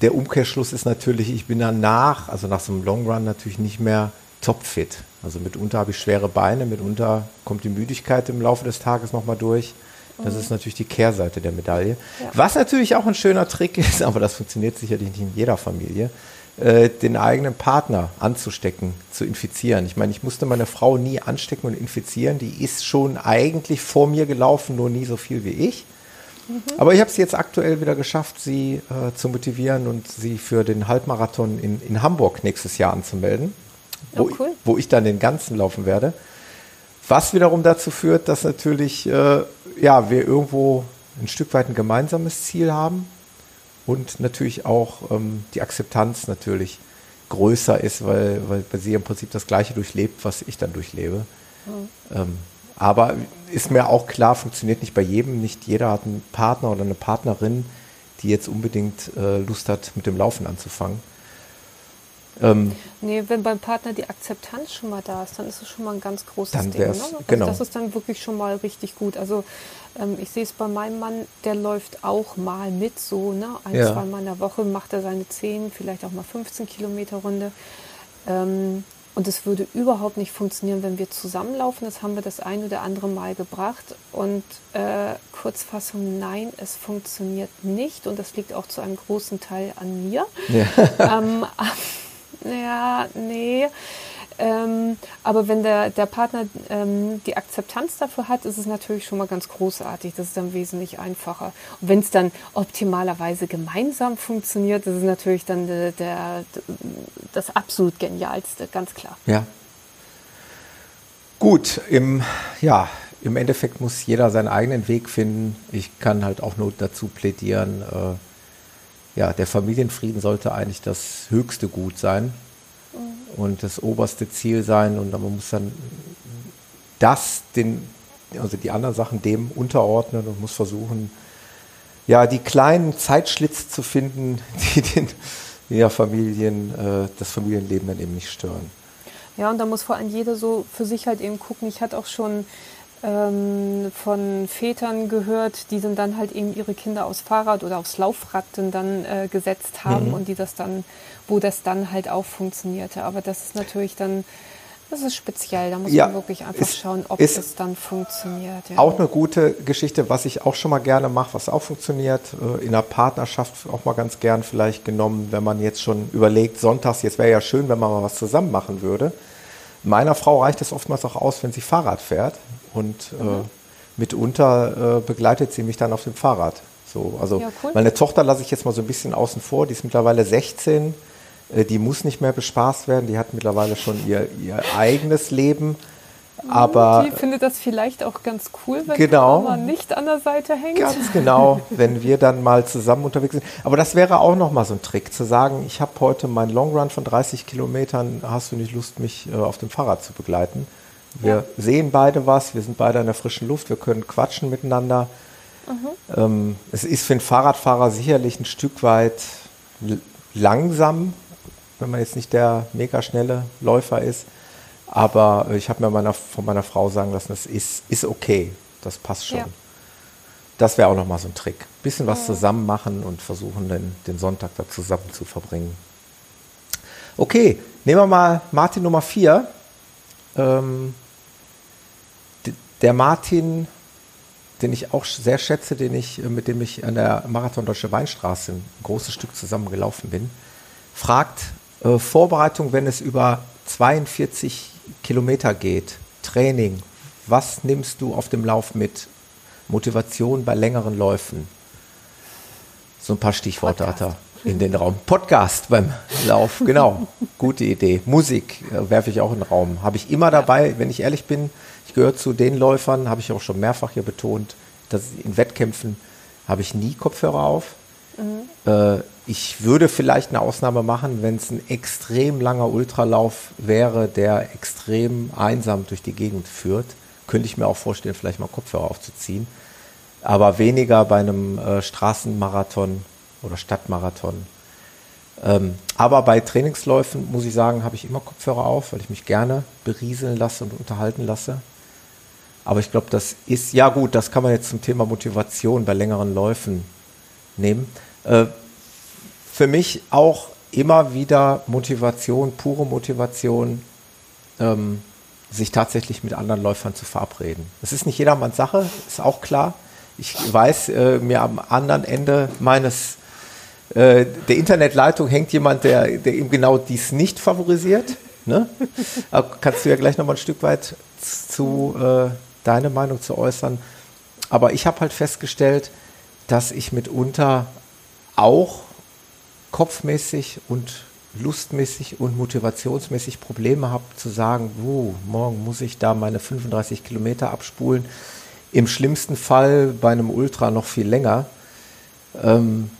der Umkehrschluss ist natürlich, ich bin danach, also nach so einem Long Run natürlich nicht mehr topfit. Also mitunter habe ich schwere Beine, mitunter kommt die Müdigkeit im Laufe des Tages nochmal durch. Das ist natürlich die Kehrseite der Medaille. Ja. Was natürlich auch ein schöner Trick ist, aber das funktioniert sicherlich nicht in jeder Familie, den eigenen Partner anzustecken, zu infizieren. Ich meine, ich musste meine Frau nie anstecken und infizieren. Die ist schon eigentlich vor mir gelaufen, nur nie so viel wie ich. Aber ich habe es jetzt aktuell wieder geschafft, sie äh, zu motivieren und sie für den Halbmarathon in, in Hamburg nächstes Jahr anzumelden, wo, Oh, cool. wo ich dann den ganzen laufen werde. Was wiederum dazu führt, dass natürlich äh, ja, wir irgendwo ein Stück weit ein gemeinsames Ziel haben und natürlich auch ähm, die Akzeptanz natürlich größer ist, weil, weil, weil sie im Prinzip das Gleiche durchlebt, was ich dann durchlebe. Ähm, aber ist mir auch klar, funktioniert nicht bei jedem. Nicht jeder hat einen Partner oder eine Partnerin, die jetzt unbedingt äh, Lust hat, mit dem Laufen anzufangen. Ähm, Nee, wenn beim Partner die Akzeptanz schon mal da ist, dann ist es schon mal ein ganz großes Dann Ding. Ne? Also genau. Das ist dann wirklich schon mal richtig gut. Also ähm, ich sehe es bei meinem Mann, der läuft auch mal mit so, ne? Ein, Ja. zwei Mal in der Woche macht er seine 10, vielleicht auch mal 15 Kilometer Runde. Ähm, und es würde überhaupt nicht funktionieren, wenn wir zusammenlaufen. Das haben wir das ein oder andere Mal gebracht. Und äh, Kurzfassung, nein, es funktioniert nicht. Und das liegt auch zu einem großen Teil an mir. ähm, ja, nee. Ähm, aber wenn der, der Partner ähm, die Akzeptanz dafür hat, ist es natürlich schon mal ganz großartig. Das ist dann wesentlich einfacher. Und wenn es dann optimalerweise gemeinsam funktioniert, das ist natürlich dann der, der, das absolut Genialste, ganz klar. Ja. Gut, im, ja, im Endeffekt muss jeder seinen eigenen Weg finden. Ich kann halt auch nur dazu plädieren, äh, ja, der Familienfrieden sollte eigentlich das höchste Gut sein und das oberste Ziel sein und man muss dann das, den, also die anderen Sachen dem unterordnen und muss versuchen, ja, die kleinen Zeitschlitze zu finden, die den ja, Familien, äh, das Familienleben dann eben nicht stören. Ja, und da muss vor allem jeder so für sich halt eben gucken. Ich hatte auch schon ähm, von Vätern gehört, die dann, dann halt eben ihre Kinder aufs Fahrrad oder aufs Laufrad dann, äh, gesetzt haben und die das dann, wo das dann halt auch funktionierte. Aber das ist natürlich dann, das ist speziell. Da muss Ja, man wirklich einfach ist- schauen, ob das dann funktioniert. Ja. Auch eine gute Geschichte, was ich auch schon mal gerne mache, was auch funktioniert, äh, in der Partnerschaft auch mal ganz gern vielleicht genommen, wenn man jetzt schon überlegt, sonntags, jetzt wäre ja schön, wenn man mal was zusammen machen würde. Meiner Frau reicht es oftmals auch aus, wenn sie Fahrrad fährt und äh, Mhm. mitunter äh, begleitet sie mich dann auf dem Fahrrad. So, also Ja, cool. meine Tochter lasse ich jetzt mal so ein bisschen außen vor, die ist mittlerweile 16, äh, die muss nicht mehr bespaßt werden, die hat mittlerweile schon ihr, ihr eigenes Leben. Aber Die findet das vielleicht auch ganz cool, wenn Genau. Mama nicht an der Seite hängt. Ganz genau, wenn wir dann mal zusammen unterwegs sind. Aber das wäre auch noch mal so ein Trick, zu sagen, ich habe heute meinen Long Run von 30 Kilometern, hast du nicht Lust, mich äh, auf dem Fahrrad zu begleiten? Wir Ja. sehen beide was, wir sind beide in der frischen Luft, wir können quatschen miteinander. Ähm, es ist für einen Fahrradfahrer sicherlich ein Stück weit langsam, wenn man jetzt nicht der mega schnelle Läufer ist. Aber äh, ich habe mir meiner, von meiner Frau sagen lassen, das ist, ist okay, das passt schon. Ja. Das wäre auch nochmal so ein Trick. Bisschen was zusammen machen und versuchen, den, den Sonntag da zusammen zu verbringen. Okay, nehmen wir mal Martin Nummer 4. Ähm, der Martin, den ich auch sehr schätze, den ich, äh, mit dem ich an der Marathon Deutsche Weinstraße ein großes Stück zusammen gelaufen bin, fragt äh, Vorbereitung, wenn es über 42 Kilometer geht, Training, was nimmst du auf dem Lauf mit? Motivation bei längeren Läufen. So ein paar Stichworte hat er in den Raum. Podcast beim Lauf, genau. Gute Idee. Musik äh, werfe ich auch in den Raum. Habe ich immer dabei, wenn ich ehrlich bin. Ich gehöre zu den Läufern, habe ich auch schon mehrfach hier betont, dass in Wettkämpfen habe ich nie Kopfhörer auf. Äh, ich würde vielleicht eine Ausnahme machen, wenn es ein extrem langer Ultralauf wäre, der extrem einsam durch die Gegend führt. Könnte ich mir auch vorstellen, vielleicht mal Kopfhörer aufzuziehen. Aber weniger bei einem äh, Straßenmarathon oder Stadtmarathon. Ähm, aber bei Trainingsläufen, muss ich sagen, habe ich immer Kopfhörer auf, weil ich mich gerne berieseln lasse und unterhalten lasse. Aber ich glaube, das ist, ja gut, das kann man jetzt zum Thema Motivation bei längeren Läufen nehmen. Äh, für mich auch immer wieder Motivation, pure Motivation, ähm, sich tatsächlich mit anderen Läufern zu verabreden. Das ist nicht jedermanns Sache, ist auch klar. Ich weiß, äh, mir am anderen Ende meines äh, der Internetleitung hängt jemand, der, der eben genau dies nicht favorisiert. Ne? Kannst du ja gleich noch mal ein Stück weit zu äh, deine Meinung zu äußern. Aber ich habe halt festgestellt, dass ich mitunter auch kopfmäßig und lustmäßig und motivationsmäßig Probleme habe zu sagen, wo morgen muss ich da meine 35 Kilometer abspulen. Im schlimmsten Fall bei einem Ultra noch viel länger. Ähm,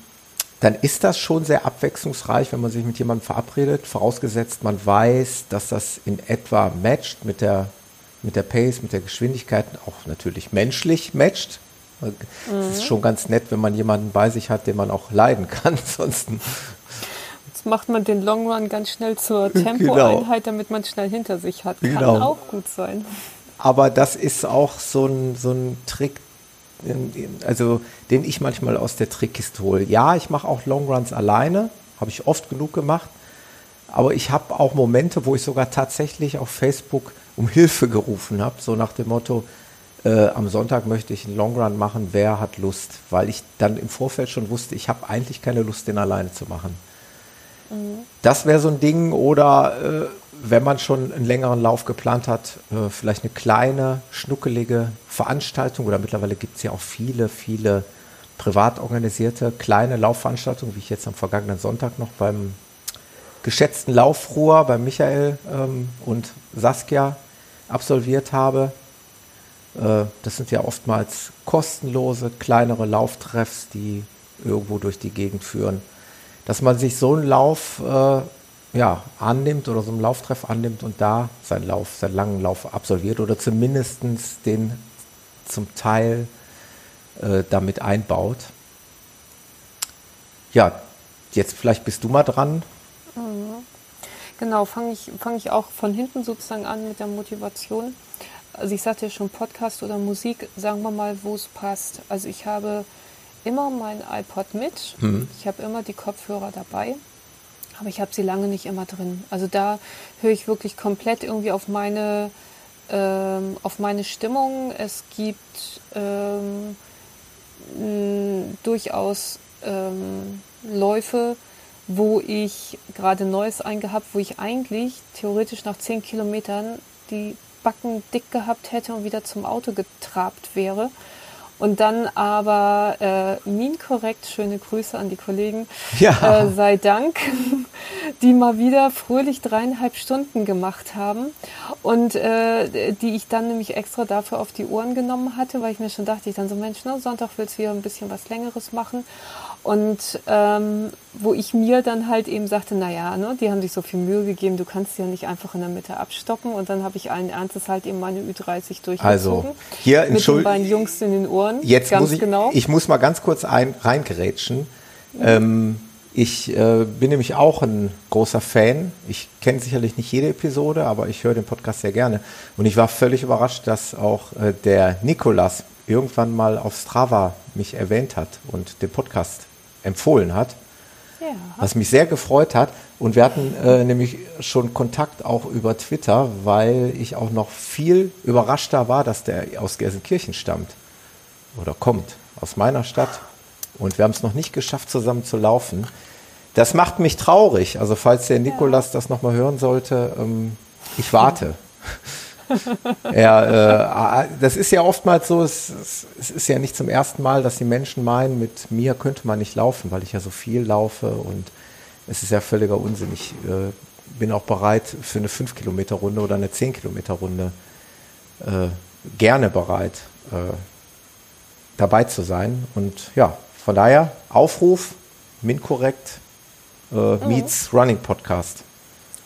dann ist das schon sehr abwechslungsreich, wenn man sich mit jemandem verabredet, vorausgesetzt man weiß, dass das in etwa matcht mit der, mit der Pace, mit der Geschwindigkeit, auch natürlich menschlich matcht. Es ist schon ganz nett, wenn man jemanden bei sich hat, den man auch leiden kann. Ansonsten Jetzt macht man den Long Run ganz schnell zur Tempoeinheit, damit man schnell hinter sich hat. Kann Genau. auch gut sein. Aber das ist auch so ein, so ein Trick, also den ich manchmal aus der Trickkiste hole. Ja, ich mache auch Longruns alleine, habe ich oft genug gemacht. Aber ich habe auch Momente, wo ich sogar tatsächlich auf Facebook um Hilfe gerufen habe, so nach dem Motto, äh, am Sonntag möchte ich einen Longrun machen, wer hat Lust? Weil ich dann im Vorfeld schon wusste, ich habe eigentlich keine Lust, den alleine zu machen. Das wäre so ein Ding. Oder äh, wenn man schon einen längeren Lauf geplant hat, äh, vielleicht eine kleine, schnuckelige Veranstaltung. Oder mittlerweile gibt es ja auch viele, viele privat organisierte kleine Laufveranstaltungen, wie ich jetzt am vergangenen Sonntag noch beim geschätzten Laufruhr bei Michael ähm, und Saskia absolviert habe. Äh, das sind ja oftmals kostenlose, kleinere Lauftreffs, die irgendwo durch die Gegend führen. Dass man sich so einen Lauf äh, ja, annimmt oder so einen Lauftreff annimmt und da seinen Lauf, seinen langen Lauf absolviert oder zumindest den zum Teil äh, damit einbaut. Ja, jetzt vielleicht bist du mal dran. Genau, fange ich, fang ich auch von hinten sozusagen an mit der Motivation. Also ich sagte ja schon Podcast oder Musik, sagen wir mal, wo es passt. Also ich habe immer mein iPod mit, ich habe immer die Kopfhörer dabei, aber ich habe sie lange nicht immer drin. Also da höre ich wirklich komplett irgendwie auf meine, ähm, auf meine Stimmung. Es gibt ähm, mh, durchaus ähm, Läufe, wo ich gerade Neues eingehabt, wo ich eigentlich theoretisch nach zehn Kilometern die Backen dick gehabt hätte und wieder zum Auto getrabt wäre. Und dann aber äh, minkorrekt, schöne Grüße an die Kollegen, Ja. äh, sei Dank, die mal wieder fröhlich dreieinhalb Stunden gemacht haben und äh, die ich dann nämlich extra dafür auf die Ohren genommen hatte, weil ich mir schon dachte, ich dann so, Mensch, ne, Sonntag willst du wieder ein bisschen was Längeres machen. Und ähm, wo ich mir dann halt eben sagte, naja, ne, die haben sich so viel Mühe gegeben, du kannst sie ja nicht einfach in der Mitte abstoppen. Und dann habe ich allen Ernstes halt eben meine Ü30 durchgezogen. Also, hier, mit den beiden Jungs in den Ohren. Jetzt muss ich, genau. ich muss mal ganz kurz ein, reingerätschen. Ähm, ich äh, bin nämlich auch ein großer Fan. Ich kenne sicherlich nicht jede Episode, aber ich höre den Podcast sehr gerne. Und ich war völlig überrascht, dass auch äh, der Nikolas irgendwann mal auf Strava mich erwähnt hat und den Podcast empfohlen hat ja. was mich sehr gefreut hat. Und wir hatten äh, nämlich schon Kontakt auch über Twitter, weil ich auch noch viel überraschter war, dass der aus Gelsenkirchen stammt oder kommt, aus meiner Stadt. Und wir haben es noch nicht geschafft, zusammen zu laufen. Das macht mich traurig. Also falls der Nikolas das nochmal hören sollte, ähm, ich warte. er, äh, das ist ja oftmals so, es, es, ist ja nicht zum ersten Mal, dass die Menschen meinen, mit mir könnte man nicht laufen, weil ich ja so viel laufe und es ist ja völliger Unsinn. Ich äh, bin auch bereit für eine 5-Kilometer-Runde oder eine 10-Kilometer-Runde äh, gerne bereit, äh, dabei zu sein. Und ja, von daher Aufruf, Minkorrekt äh, meets Running Podcast,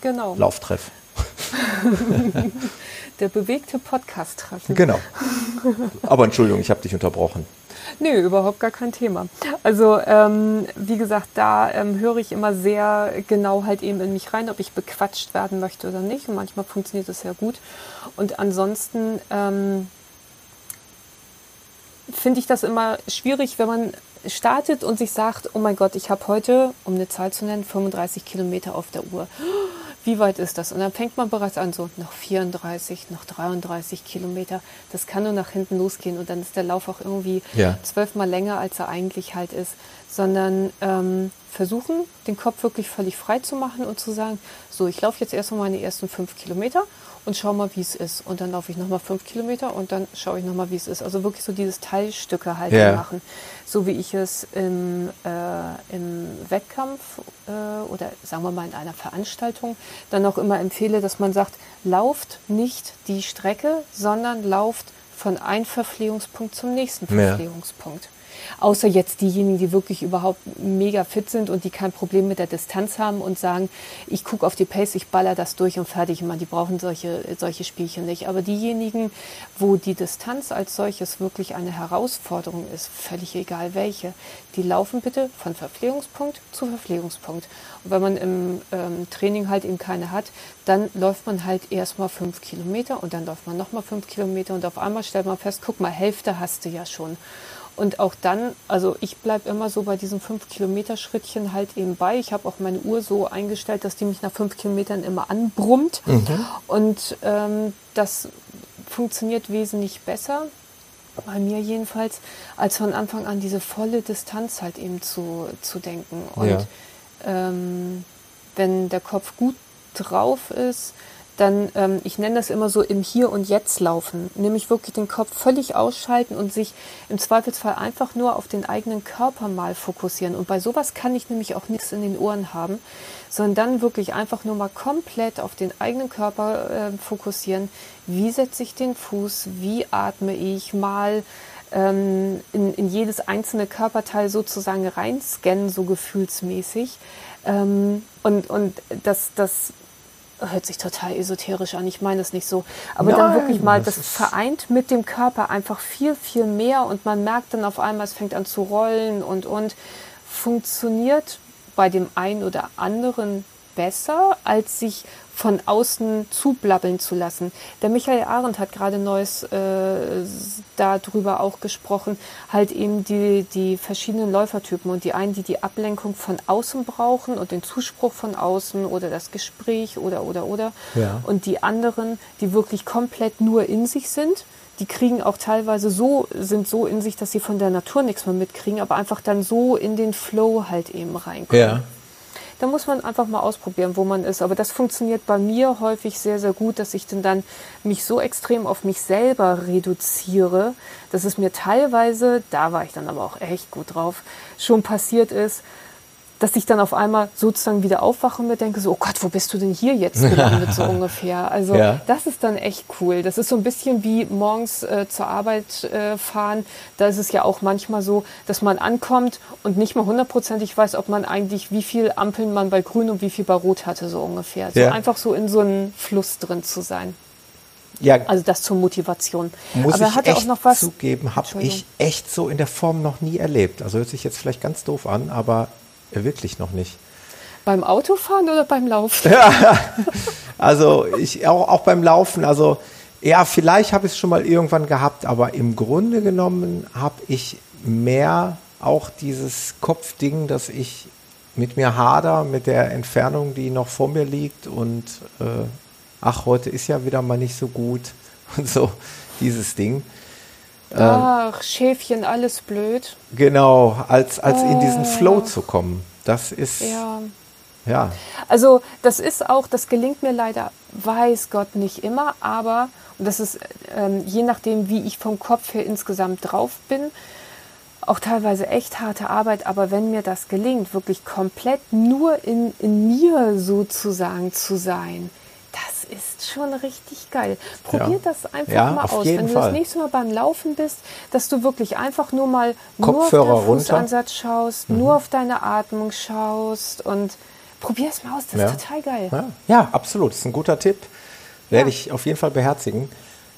Genau. Lauftreff. Der bewegte Podcast-Treffen. Genau. Aber Entschuldigung, ich habe dich unterbrochen. Nö, überhaupt gar kein Thema. Also ähm, wie gesagt, da ähm, höre ich immer sehr genau halt eben in mich rein, ob ich bequatscht werden möchte oder nicht. Und manchmal funktioniert das sehr gut. Und ansonsten ähm, finde ich das immer schwierig, wenn man startet und sich sagt, oh mein Gott, ich habe heute, um eine Zahl zu nennen, 35 Kilometer auf der Uhr. Wie weit ist das? Und dann fängt man bereits an, so noch 34, noch 33 Kilometer. Das kann nur nach hinten losgehen und dann ist der Lauf auch irgendwie Ja. zwölfmal länger, als er eigentlich halt ist. Sondern ähm, versuchen, den Kopf wirklich völlig frei zu machen und zu sagen, so, ich laufe jetzt erstmal meine ersten fünf Kilometer und schau mal, wie es ist. Und dann laufe ich nochmal fünf Kilometer und dann schaue ich nochmal, wie es ist. Also wirklich so dieses Teilstücke halt Ja. machen. So wie ich es im, äh, im Wettkampf äh, oder sagen wir mal in einer Veranstaltung dann auch immer empfehle, dass man sagt, lauft nicht die Strecke, sondern lauft von einem Verpflegungspunkt zum nächsten. Verpflegungspunkt. Außer jetzt diejenigen, die wirklich überhaupt mega fit sind und die kein Problem mit der Distanz haben und sagen, ich gucke auf die Pace, ich baller das durch und fertig. Meine, die brauchen solche, solche Spielchen nicht. Aber diejenigen, wo die Distanz als solches wirklich eine Herausforderung ist, völlig egal welche, die laufen bitte von Verpflegungspunkt zu Verpflegungspunkt. Und wenn man im ähm, Training halt eben keine hat, dann läuft man halt erstmal fünf Kilometer und dann läuft man nochmal fünf Kilometer und auf einmal stellt man fest, guck mal, Hälfte hast du ja schon. Und auch dann, also ich bleibe immer so bei diesen 5-Kilometer-Schrittchen halt eben bei. Ich habe auch meine Uhr so eingestellt, dass die mich nach fünf Kilometern immer anbrummt. Und ähm, das funktioniert wesentlich besser, bei mir jedenfalls, als von Anfang an diese volle Distanz halt eben zu, zu denken. Und Ja. ähm, wenn der Kopf gut drauf ist, dann, ähm, ich nenne das immer so im Hier und Jetzt laufen, nämlich wirklich den Kopf völlig ausschalten und sich im Zweifelsfall einfach nur auf den eigenen Körper mal fokussieren. Und bei sowas kann ich nämlich auch nichts in den Ohren haben, sondern dann wirklich einfach nur mal komplett auf den eigenen Körper äh, fokussieren. Wie setze ich den Fuß? Wie atme ich mal? ähm, in, in jedes einzelne Körperteil sozusagen reinscannen, so gefühlsmäßig. Ähm, und und das, das hört sich total esoterisch an, ich meine es nicht so. Aber dann Nein, wirklich mal, das das, vereint mit dem Körper einfach viel, viel mehr und man merkt dann auf einmal, es fängt an zu rollen und und funktioniert bei dem einen oder anderen besser, als sich von außen zublabbeln zu lassen. Der Michael Arendt hat gerade Neues äh, darüber auch gesprochen, halt eben die, die verschiedenen Läufertypen und die einen, die die Ablenkung von außen brauchen und den Zuspruch von außen oder das Gespräch oder oder oder Ja. und die anderen, die wirklich komplett nur in sich sind. Die kriegen auch teilweise so, sind so in sich, dass sie von der Natur nichts mehr mitkriegen, aber einfach dann so in den Flow halt eben reinkommen. Ja. Da muss man einfach mal ausprobieren, wo man ist. Aber das funktioniert bei mir häufig sehr, sehr gut, dass ich dann, dann mich so extrem auf mich selber reduziere, dass es mir teilweise, da war ich dann aber auch echt gut drauf, schon passiert ist, dass ich dann auf einmal sozusagen wieder aufwache und mir denke, so, oh Gott, wo bist du denn hier jetzt gelandet, so ungefähr. Also ja. das ist dann echt cool. Das ist so ein bisschen wie morgens äh, zur Arbeit äh, fahren. Da ist es ja auch manchmal so, dass man ankommt und nicht mal hundertprozentig weiß, ob man eigentlich, wie viel Ampeln man bei Grün und wie viel bei Rot hatte, so ungefähr. So ja. einfach so in so einem Fluss drin zu sein. Ja, also das zur Motivation. Muss Aber ich echt auch noch was zugeben, habe ich echt so in der Form noch nie erlebt. Also hört sich jetzt vielleicht ganz doof an, aber wirklich noch nicht. Beim Autofahren oder beim Laufen? Ja, also ich auch, auch beim Laufen. Also ja, vielleicht habe ich es schon mal irgendwann gehabt, aber im Grunde genommen habe ich mehr auch dieses Kopfding, dass ich mit mir hader, mit der Entfernung, die noch vor mir liegt und äh, ach, heute ist ja wieder mal nicht so gut und so dieses Ding. Ähm, Ach, Schäfchen, alles blöd. Genau, als, als oh. in diesen oh. Flow zu kommen. Das ist. Ja. ja. Also, das ist auch, das gelingt mir leider, weiß Gott, nicht immer, aber, und das ist ähm, je nachdem, wie ich vom Kopf her insgesamt drauf bin, auch teilweise echt harte Arbeit, aber wenn mir das gelingt, wirklich komplett nur in, in mir sozusagen zu sein, das ist schon richtig geil. Probier ja. das einfach ja, mal aus. Wenn du Fall. das nächste Mal beim Laufen bist, dass du wirklich einfach nur mal Kopfhörer nur auf deinen Fußansatz schaust, mhm. nur auf deine Atmung schaust und probier es mal aus. Das ja. ist total geil. Ja. absolut. Das ist ein guter Tipp. Werde ich auf jeden Fall beherzigen.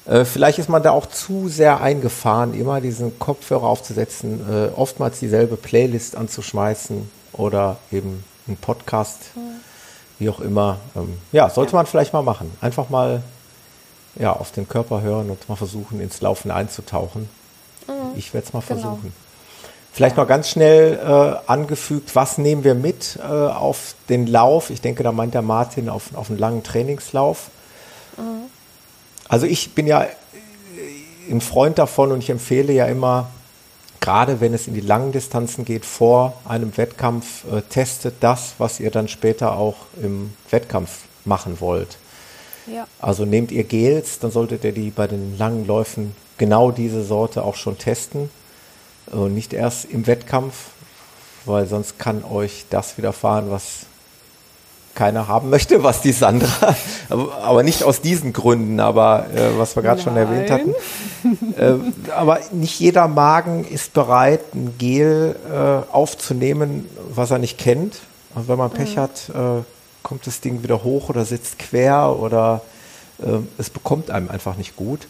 Äh, vielleicht ist man da auch zu sehr eingefahren, immer diesen Kopfhörer aufzusetzen, äh, oftmals dieselbe Playlist anzuschmeißen oder eben einen Podcast. Mhm wie auch immer. Ähm, ja, sollte ja. man vielleicht mal machen. Einfach mal ja, auf den Körper hören und mal versuchen, ins Laufen einzutauchen. Mhm. Ich werde es mal genau. versuchen. Vielleicht noch ganz schnell äh, angefügt, was nehmen wir mit äh, auf den Lauf? Ich denke, da meint der Martin auf, auf einen langen Trainingslauf. Mhm. Also ich bin ja ein Freund davon und ich empfehle ja immer, gerade wenn es in die langen Distanzen geht, vor einem Wettkampf, äh, testet das, was ihr dann später auch im Wettkampf machen wollt. Ja. Also nehmt ihr Gels, dann solltet ihr die bei den langen Läufen genau diese Sorte auch schon testen und nicht erst im Wettkampf, weil sonst kann euch das widerfahren, was keiner haben möchte, was die Sandra, aber nicht aus diesen Gründen, aber äh, was wir gerade schon erwähnt hatten. Äh, aber nicht jeder Magen ist bereit, ein Gel äh, aufzunehmen, was er nicht kennt. Also wenn man Pech mhm. hat, äh, kommt das Ding wieder hoch oder sitzt quer oder äh, es bekommt einem einfach nicht gut.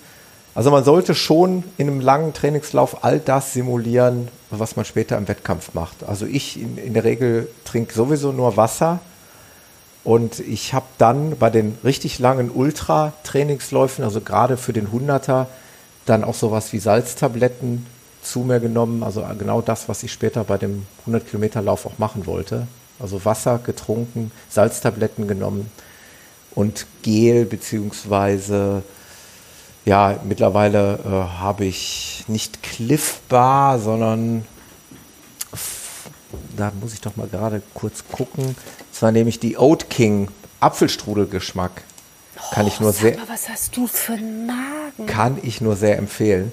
Also man sollte schon in einem langen Trainingslauf all das simulieren, was man später im Wettkampf macht. Also ich in, in der Regel trinke sowieso nur Wasser und ich habe dann bei den richtig langen Ultra-Trainingsläufen, also gerade für den 100er, dann auch sowas wie Salztabletten zu mir genommen. Also genau das, was ich später bei dem 100-Kilometer-Lauf auch machen wollte. Also Wasser getrunken, Salztabletten genommen und Gel beziehungsweise ja, mittlerweile äh, habe ich nicht Cliff Bar, sondern da muss ich doch mal gerade kurz gucken. Das war nämlich die Oat King Apfelstrudelgeschmack. Kann oh, ich nur sehr. Mal, was hast du für einen Magen? Kann ich nur sehr empfehlen.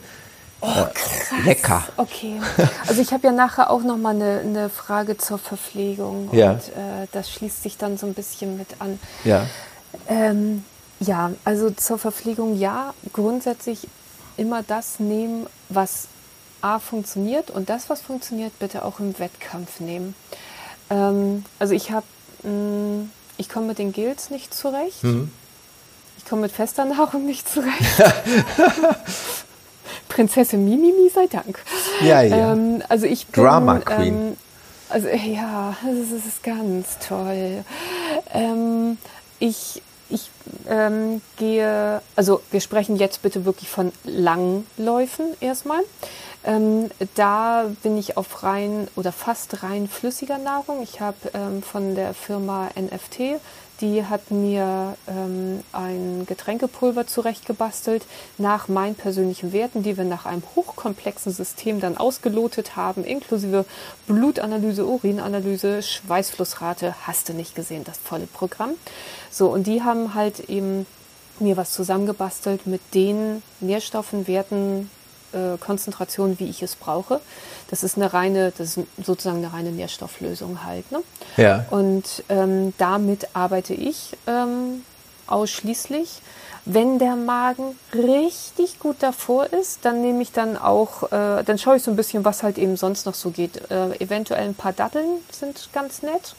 Oh, äh, krass. lecker. Okay. Also ich habe ja nachher auch noch mal eine, eine Frage zur Verpflegung. Ja. Und äh, das schließt sich dann so ein bisschen mit an. Ja. Ähm, ja, also zur Verpflegung ja, grundsätzlich immer das nehmen, was A funktioniert und das, was funktioniert, bitte auch im Wettkampf nehmen. Ähm, also ich habe, ich komme mit den Gills nicht zurecht. Mhm. Ich komme mit fester Nahrung nicht zurecht. Prinzessin Mimimi sei Dank. Ja, ja. Ähm, also ich bin, Drama Queen. Ähm, also ja, das ist, das ist ganz toll. Ähm, ich ich ähm, gehe, also wir sprechen jetzt bitte wirklich von Langläufen erstmal. Ähm, da bin ich auf rein oder fast rein flüssiger Nahrung. Ich habe ähm, von der Firma NFT Die hat mir ähm, ein Getränkepulver zurechtgebastelt nach meinen persönlichen Werten, die wir nach einem hochkomplexen System dann ausgelotet haben, inklusive Blutanalyse, Urinanalyse, Schweißflussrate. Hast du nicht gesehen, das volle Programm. So, und die haben halt eben mir was zusammengebastelt mit den Nährstoffen, Werten, äh, Konzentration, wie ich es brauche. Das ist eine reine, das ist sozusagen eine reine Nährstofflösung halt. Ne? Ja. Und ähm, damit arbeite ich ähm, ausschließlich. Wenn der Magen richtig gut davor ist, dann nehme ich dann auch, äh, dann schaue ich so ein bisschen, was halt eben sonst noch so geht. Äh, eventuell ein paar Datteln sind ganz nett.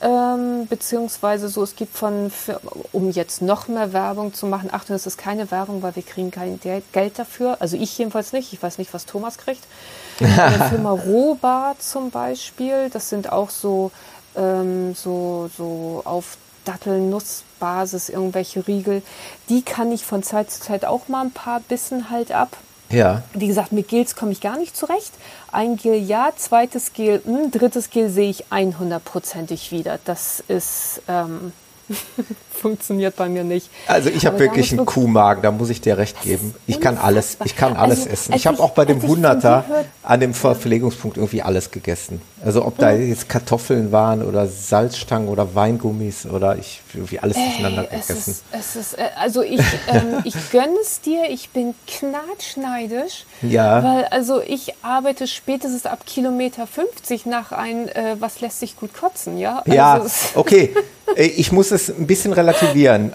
Ähm, beziehungsweise so, es gibt von, für, um jetzt noch mehr Werbung zu machen, Achtung, es ist keine Werbung, weil wir kriegen kein Geld dafür. Also ich jedenfalls nicht. Ich weiß nicht, was Thomas kriegt. Die Firma Rohbar zum Beispiel, das sind auch so, ähm, so, so auf Dattelnussbasis irgendwelche Riegel. Die kann ich von Zeit zu Zeit auch mal ein paar Bissen halt ab. Ja. Wie gesagt, mit Gels komme ich gar nicht zurecht. Ein Gel ja, zweites Gel, mh, hm, drittes Gel sehe ich 100%ig wieder. Das ist, ähm, funktioniert bei mir nicht. Also ich habe wirklich einen Kuhmagen, da muss ich dir recht geben. Ich kann alles, ich kann alles also, essen. Ich habe auch bei dem Hunderter an dem Verpflegungspunkt irgendwie alles gegessen. Also ob da jetzt Kartoffeln waren oder Salzstangen oder Weingummis oder ich irgendwie alles durcheinander gegessen. Es ist, es ist, äh, also ich, ähm, ich gönne es dir, ich bin knatschneidisch. Ja. Weil also ich arbeite spätestens ab Kilometer 50 nach ein, äh, was lässt sich gut kotzen, ja? Also ja, okay. Äh, ich muss es ein bisschen relativieren,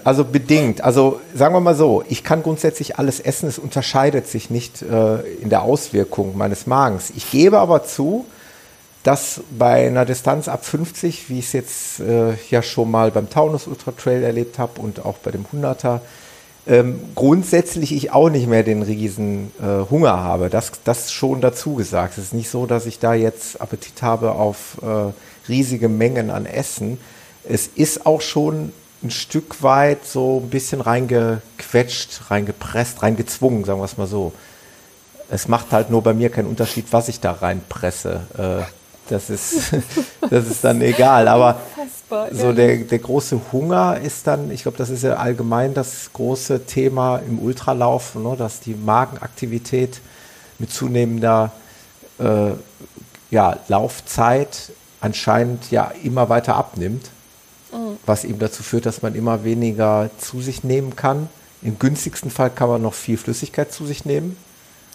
also bedingt. Also sagen wir mal so, ich kann grundsätzlich alles essen, es unterscheidet sich nicht äh, in der Auswirkung meines Magens. Ich gebe aber zu, dass bei einer Distanz ab 50, wie ich es jetzt äh, ja schon mal beim Taunus Ultra Trail erlebt habe und auch bei dem 100er, ähm, grundsätzlich ich auch nicht mehr den riesen äh, Hunger habe. Das, das schon dazu gesagt. Es ist nicht so, dass ich da jetzt Appetit habe auf äh, riesige Mengen an Essen es ist auch schon ein Stück weit so ein bisschen reingequetscht, reingepresst, reingezwungen, sagen wir es mal so. Es macht halt nur bei mir keinen Unterschied, was ich da reinpresse. Äh, das ist, das ist dann egal. Aber so der, der große Hunger ist dann, ich glaube, das ist ja allgemein das große Thema im Ultralauf, ne, dass die Magenaktivität mit zunehmender äh, ja, Laufzeit anscheinend ja immer weiter abnimmt mhm. was eben dazu führt, dass man immer weniger zu sich nehmen kann. Im günstigsten Fall kann man noch viel Flüssigkeit zu sich nehmen.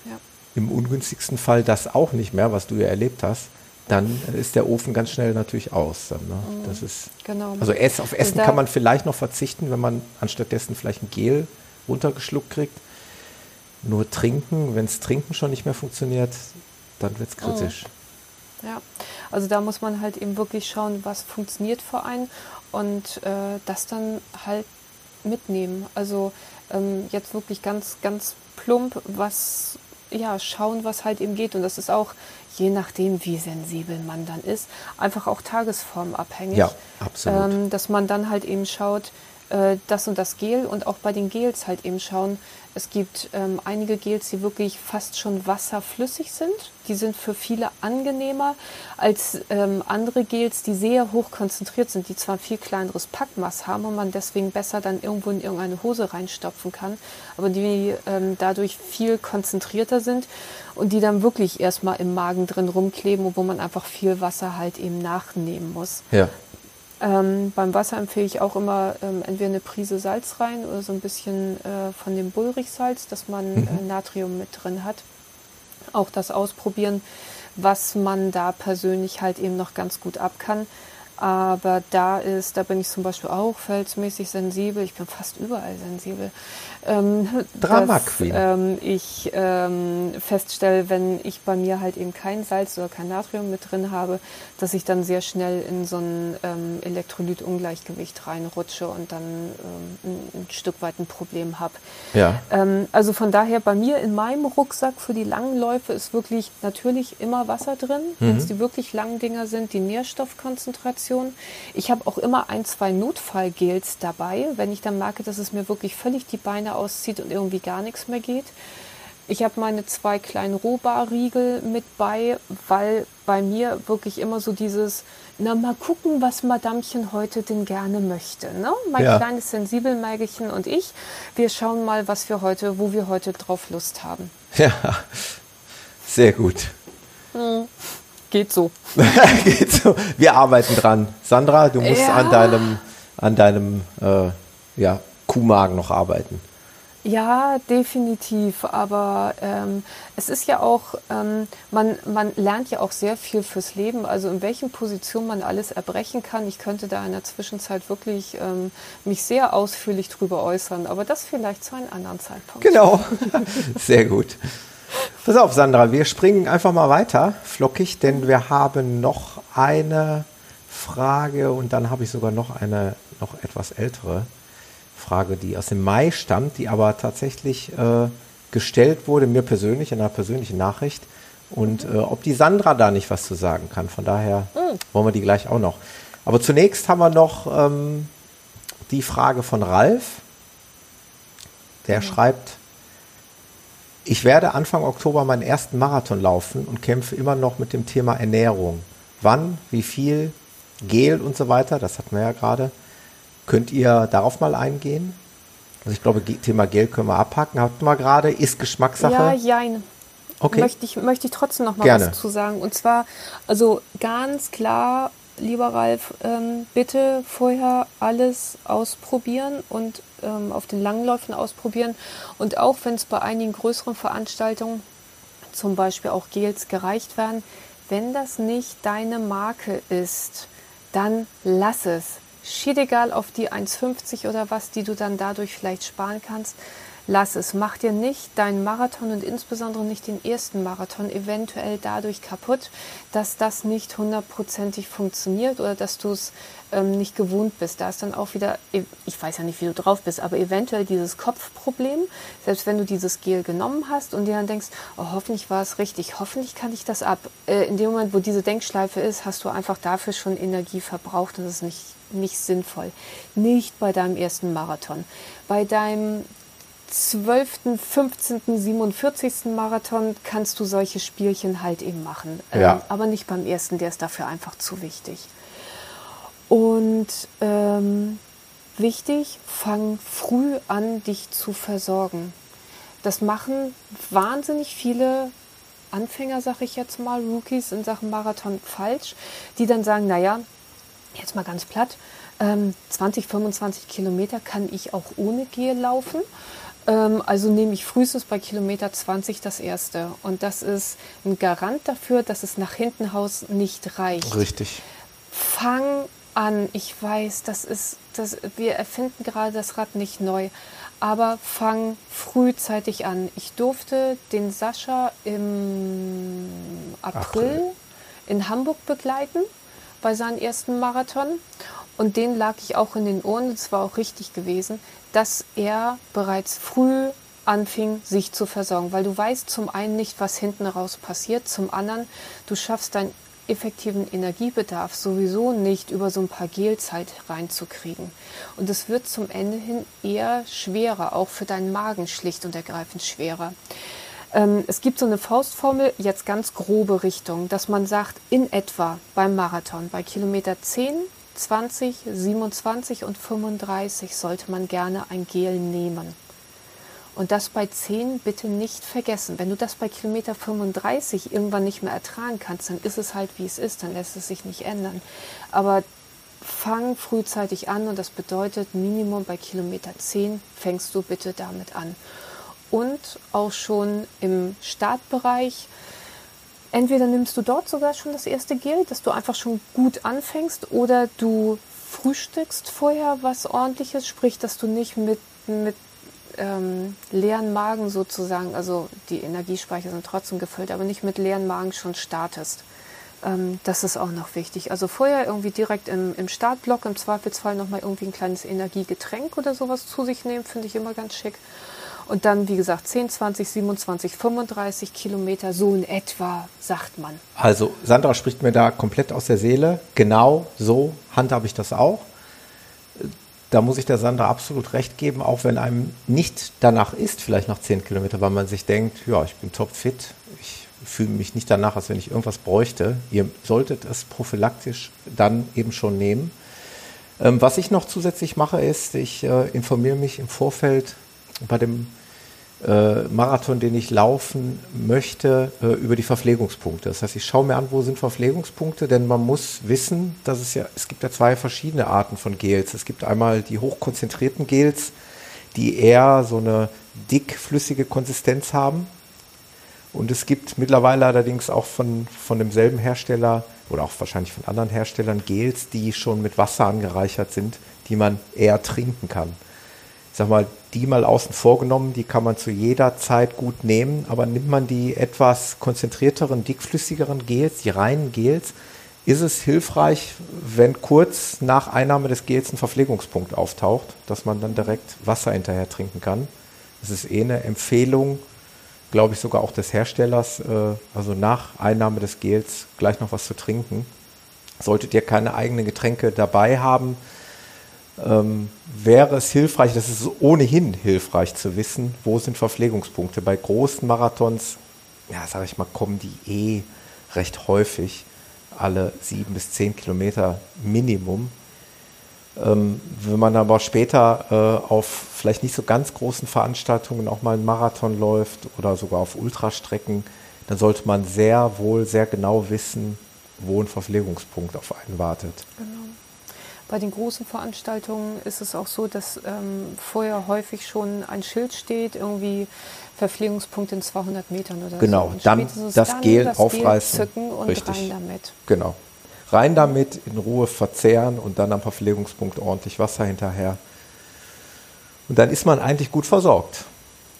Ja. Im ungünstigsten Fall das auch nicht mehr, was du ja erlebt hast. Dann ist der Ofen ganz schnell natürlich aus. Dann, ne? mhm. Das ist, genau. Also Ess, auf Essen kann man vielleicht noch verzichten, wenn man anstattdessen vielleicht ein Gel runtergeschluckt kriegt. Nur trinken, wenn es Trinken schon nicht mehr funktioniert, dann wird es mhm. kritisch. Ja, also da muss man halt eben wirklich schauen, was funktioniert für einen und äh, das dann halt mitnehmen. Also ähm, jetzt wirklich ganz, ganz plump, was, ja, schauen, was halt eben geht. Und das ist auch, je nachdem, wie sensibel man dann ist, einfach auch tagesformabhängig. Ja, absolut. Ähm, dass man dann halt eben schaut, äh, das und das Gel und auch bei den Gels halt eben schauen. Es gibt ähm, einige Gels, die wirklich fast schon wasserflüssig sind. Die sind für viele angenehmer als ähm, andere Gels, die sehr hoch konzentriert sind, die zwar ein viel kleineres Packmaß haben und man deswegen besser dann irgendwo in irgendeine Hose reinstopfen kann, aber die ähm, dadurch viel konzentrierter sind und die dann wirklich erstmal im Magen drin rumkleben, wo man einfach viel Wasser halt eben nachnehmen muss. Ja. Ähm, beim Wasser empfehle ich auch immer ähm, entweder eine Prise Salz rein oder so ein bisschen äh, von dem Bullrichsalz, dass man mhm. äh, Natrium mit drin hat. Auch das ausprobieren, was man da persönlich halt eben noch ganz gut ab kann. Aber da ist, da bin ich zum Beispiel auch felsmäßig sensibel. Ich bin fast überall sensibel. Ähm, Drama Queen. Ähm, ich ähm, feststelle, wenn ich bei mir halt eben kein Salz oder kein Natrium mit drin habe, dass ich dann sehr schnell in so ein ähm, Elektrolytungleichgewicht reinrutsche und dann ähm, ein, ein, Stück weit ein Problem habe. Ja. Ähm, also von daher bei mir in meinem Rucksack für die langen Läufe ist wirklich natürlich immer Wasser drin, mhm. wenn es die wirklich langen Dinger sind, die Nährstoffkonzentration. Ich habe auch immer ein, zwei Notfallgels dabei, wenn ich dann merke, dass es mir wirklich völlig die Beine auszieht und irgendwie gar nichts mehr geht. Ich habe meine zwei kleinen Rohbarriegel mit bei, weil bei mir wirklich immer so dieses, na mal gucken, was Madamchen heute denn gerne möchte. Ne? Mein Ja. kleines Sensibelmägelchen und ich, wir schauen mal, was wir heute, wo wir heute drauf Lust haben. Ja, sehr gut. Geht so. Geht so. Wir arbeiten dran. Sandra, du musst Ja. an deinem, an deinem äh, ja, Kuhmagen noch arbeiten. Ja, definitiv. Aber ähm, es ist ja auch, ähm, man, man lernt ja auch sehr viel fürs Leben. Also in welchen Positionen man alles erbrechen kann. Ich könnte da in der Zwischenzeit wirklich ähm, mich sehr ausführlich drüber äußern. Aber das vielleicht zu einem anderen Zeitpunkt. Genau. Sehr gut. Pass auf, Sandra, wir springen einfach mal weiter, flockig, denn wir haben noch eine Frage und dann habe ich sogar noch eine noch etwas ältere Frage, die aus dem Mai stammt, die aber tatsächlich äh, gestellt wurde, mir persönlich, in einer persönlichen Nachricht. Und äh, ob die Sandra da nicht was zu sagen kann. Von daher wollen wir die gleich auch noch. Aber zunächst haben wir noch ähm, die Frage von Ralf. Der schreibt, ich werde Anfang Oktober meinen ersten Marathon laufen und kämpfe immer noch mit dem Thema Ernährung. Wann, wie viel, Gel und so weiter, das hatten wir ja gerade. Könnt ihr darauf mal eingehen? Also ich glaube, Thema Gel können wir abhaken. Hatten wir gerade, ist Geschmackssache. Ja, jein. okay. Möchte ich, möchte ich trotzdem noch mal Gerne. was zu sagen. Und zwar, also ganz klar, lieber Ralf, ähm, bitte vorher alles ausprobieren und ähm, auf den Langläufen ausprobieren. Und auch wenn es bei einigen größeren Veranstaltungen, zum Beispiel auch Gels, gereicht werden, wenn das nicht deine Marke ist, dann lass es. Schied egal auf die 1,50 oder was, die du dann dadurch vielleicht sparen kannst. Lass es. Mach dir nicht deinen Marathon und insbesondere nicht den ersten Marathon eventuell dadurch kaputt, dass das nicht hundertprozentig funktioniert oder dass du es ähm, nicht gewohnt bist. Da ist dann auch wieder, ich weiß ja nicht, wie du drauf bist, aber eventuell dieses Kopfproblem, selbst wenn du dieses Gel genommen hast und dir dann denkst, oh, hoffentlich war es richtig, hoffentlich kann ich das ab. Äh, in dem Moment, wo diese Denkschleife ist, hast du einfach dafür schon Energie verbraucht und das ist nicht, nicht sinnvoll. Nicht bei deinem ersten Marathon. Bei deinem 12., 15., 47. Marathon kannst du solche Spielchen halt eben machen. Ähm, Ja. aber nicht beim ersten, der ist dafür einfach zu wichtig. Und ähm, wichtig, fang früh an, dich zu versorgen. Das machen wahnsinnig viele Anfänger, sag ich jetzt mal, Rookies in Sachen Marathon falsch, die dann sagen, naja, jetzt mal ganz platt, ähm, 20, 25 Kilometer kann ich auch ohne Gel laufen. Ähm, also nehme ich frühestens bei Kilometer 20 das erste. Und das ist ein Garant dafür, dass es nach hinten raus nicht reicht. Richtig. Fang an. Ich weiß, das ist, das, wir erfinden gerade das Rad nicht neu, aber fang frühzeitig an. Ich durfte den Sascha im April, April. in Hamburg begleiten bei seinem ersten Marathon. Und den lag ich auch in den Ohren. Es war auch richtig gewesen, dass er bereits früh anfing, sich zu versorgen. Weil du weißt zum einen nicht, was hinten raus passiert. Zum anderen, du schaffst deinen effektiven Energiebedarf sowieso nicht über so ein paar Gelzeit reinzukriegen. Und es wird zum Ende hin eher schwerer, auch für deinen Magen schlicht und ergreifend schwerer. Ähm, es gibt so eine Faustformel, jetzt ganz grobe Richtung, dass man sagt, in etwa beim Marathon, bei Kilometer 10, 20, 27 und 35 sollte man gerne ein Gel nehmen. Und das bei 10 bitte nicht vergessen. Wenn du das bei Kilometer 35 irgendwann nicht mehr ertragen kannst, dann ist es halt wie es ist, dann lässt es sich nicht ändern. Aber fang frühzeitig an und das bedeutet Minimum bei Kilometer 10 fängst du bitte damit an. Und auch schon im Startbereich, entweder nimmst du dort sogar schon das erste Gel, dass du einfach schon gut anfängst, oder du frühstückst vorher was ordentliches, sprich, dass du nicht mit, mit ähm, leeren Magen sozusagen, also die Energiespeicher sind trotzdem gefüllt, aber nicht mit leeren Magen schon startest. Ähm, das ist auch noch wichtig. Also vorher irgendwie direkt im, im Startblock im Zweifelsfall nochmal irgendwie ein kleines Energiegetränk oder sowas zu sich nehmen, finde ich immer ganz schick. Und dann, wie gesagt, 10, 20, 27, 35 Kilometer, so in etwa, sagt man. Also Sandra spricht mir da komplett aus der Seele. Genau so handhabe ich das auch. da muss ich der Sandra absolut recht geben, auch wenn einem nicht danach ist, vielleicht nach zehn Kilometern, weil man sich denkt, ja, ich bin topfit, ich fühle mich nicht danach, als wenn ich irgendwas bräuchte. Ihr solltet es prophylaktisch dann eben schon nehmen. Ähm, was ich noch zusätzlich mache, ist, ich äh, informiere mich im Vorfeld bei dem äh, Marathon, den ich laufen möchte, äh, über die Verpflegungspunkte. Das heißt, ich schaue mir an, wo sind Verpflegungspunkte, denn man muss wissen, dass es ja, es gibt ja zwei verschiedene Arten von Gels. Es gibt einmal die hochkonzentrierten Gels, die eher so eine dickflüssige Konsistenz haben. Und es gibt mittlerweile allerdings auch von, von demselben Hersteller oder auch wahrscheinlich von anderen Herstellern Gels, die schon mit Wasser angereichert sind, die man eher trinken kann sag mal, die mal außen vor genommen, die kann man zu jeder Zeit gut nehmen, aber nimmt man die etwas konzentrierteren, dickflüssigeren Gels, die reinen Gels, ist es hilfreich, wenn kurz nach Einnahme des Gels ein Verpflegungspunkt auftaucht, dass man dann direkt Wasser hinterher trinken kann. Das ist eh eine Empfehlung, glaube ich, sogar auch des Herstellers, äh, also nach Einnahme des Gels gleich noch was zu trinken. Solltet ihr keine eigenen Getränke dabei haben, ähm, wäre es hilfreich, das ist ohnehin hilfreich zu wissen, wo sind Verpflegungspunkte. Bei großen Marathons, ja, sage ich mal, kommen die eh recht häufig, alle sieben bis zehn Kilometer Minimum. Ähm, wenn man aber später äh, auf vielleicht nicht so ganz großen Veranstaltungen auch mal einen Marathon läuft oder sogar auf Ultrastrecken, dann sollte man sehr wohl, sehr genau wissen, wo ein Verpflegungspunkt auf einen wartet. Genau. Bei den großen Veranstaltungen ist es auch so, dass ähm, vorher häufig schon ein Schild steht, irgendwie Verpflegungspunkt in 200 Metern oder genau, so. Genau, dann das dann Gel das aufreißen. Gel zücken und Richtig. rein damit. Genau. Rein damit, in Ruhe verzehren und dann am Verpflegungspunkt ordentlich Wasser hinterher. Und dann ist man eigentlich gut versorgt.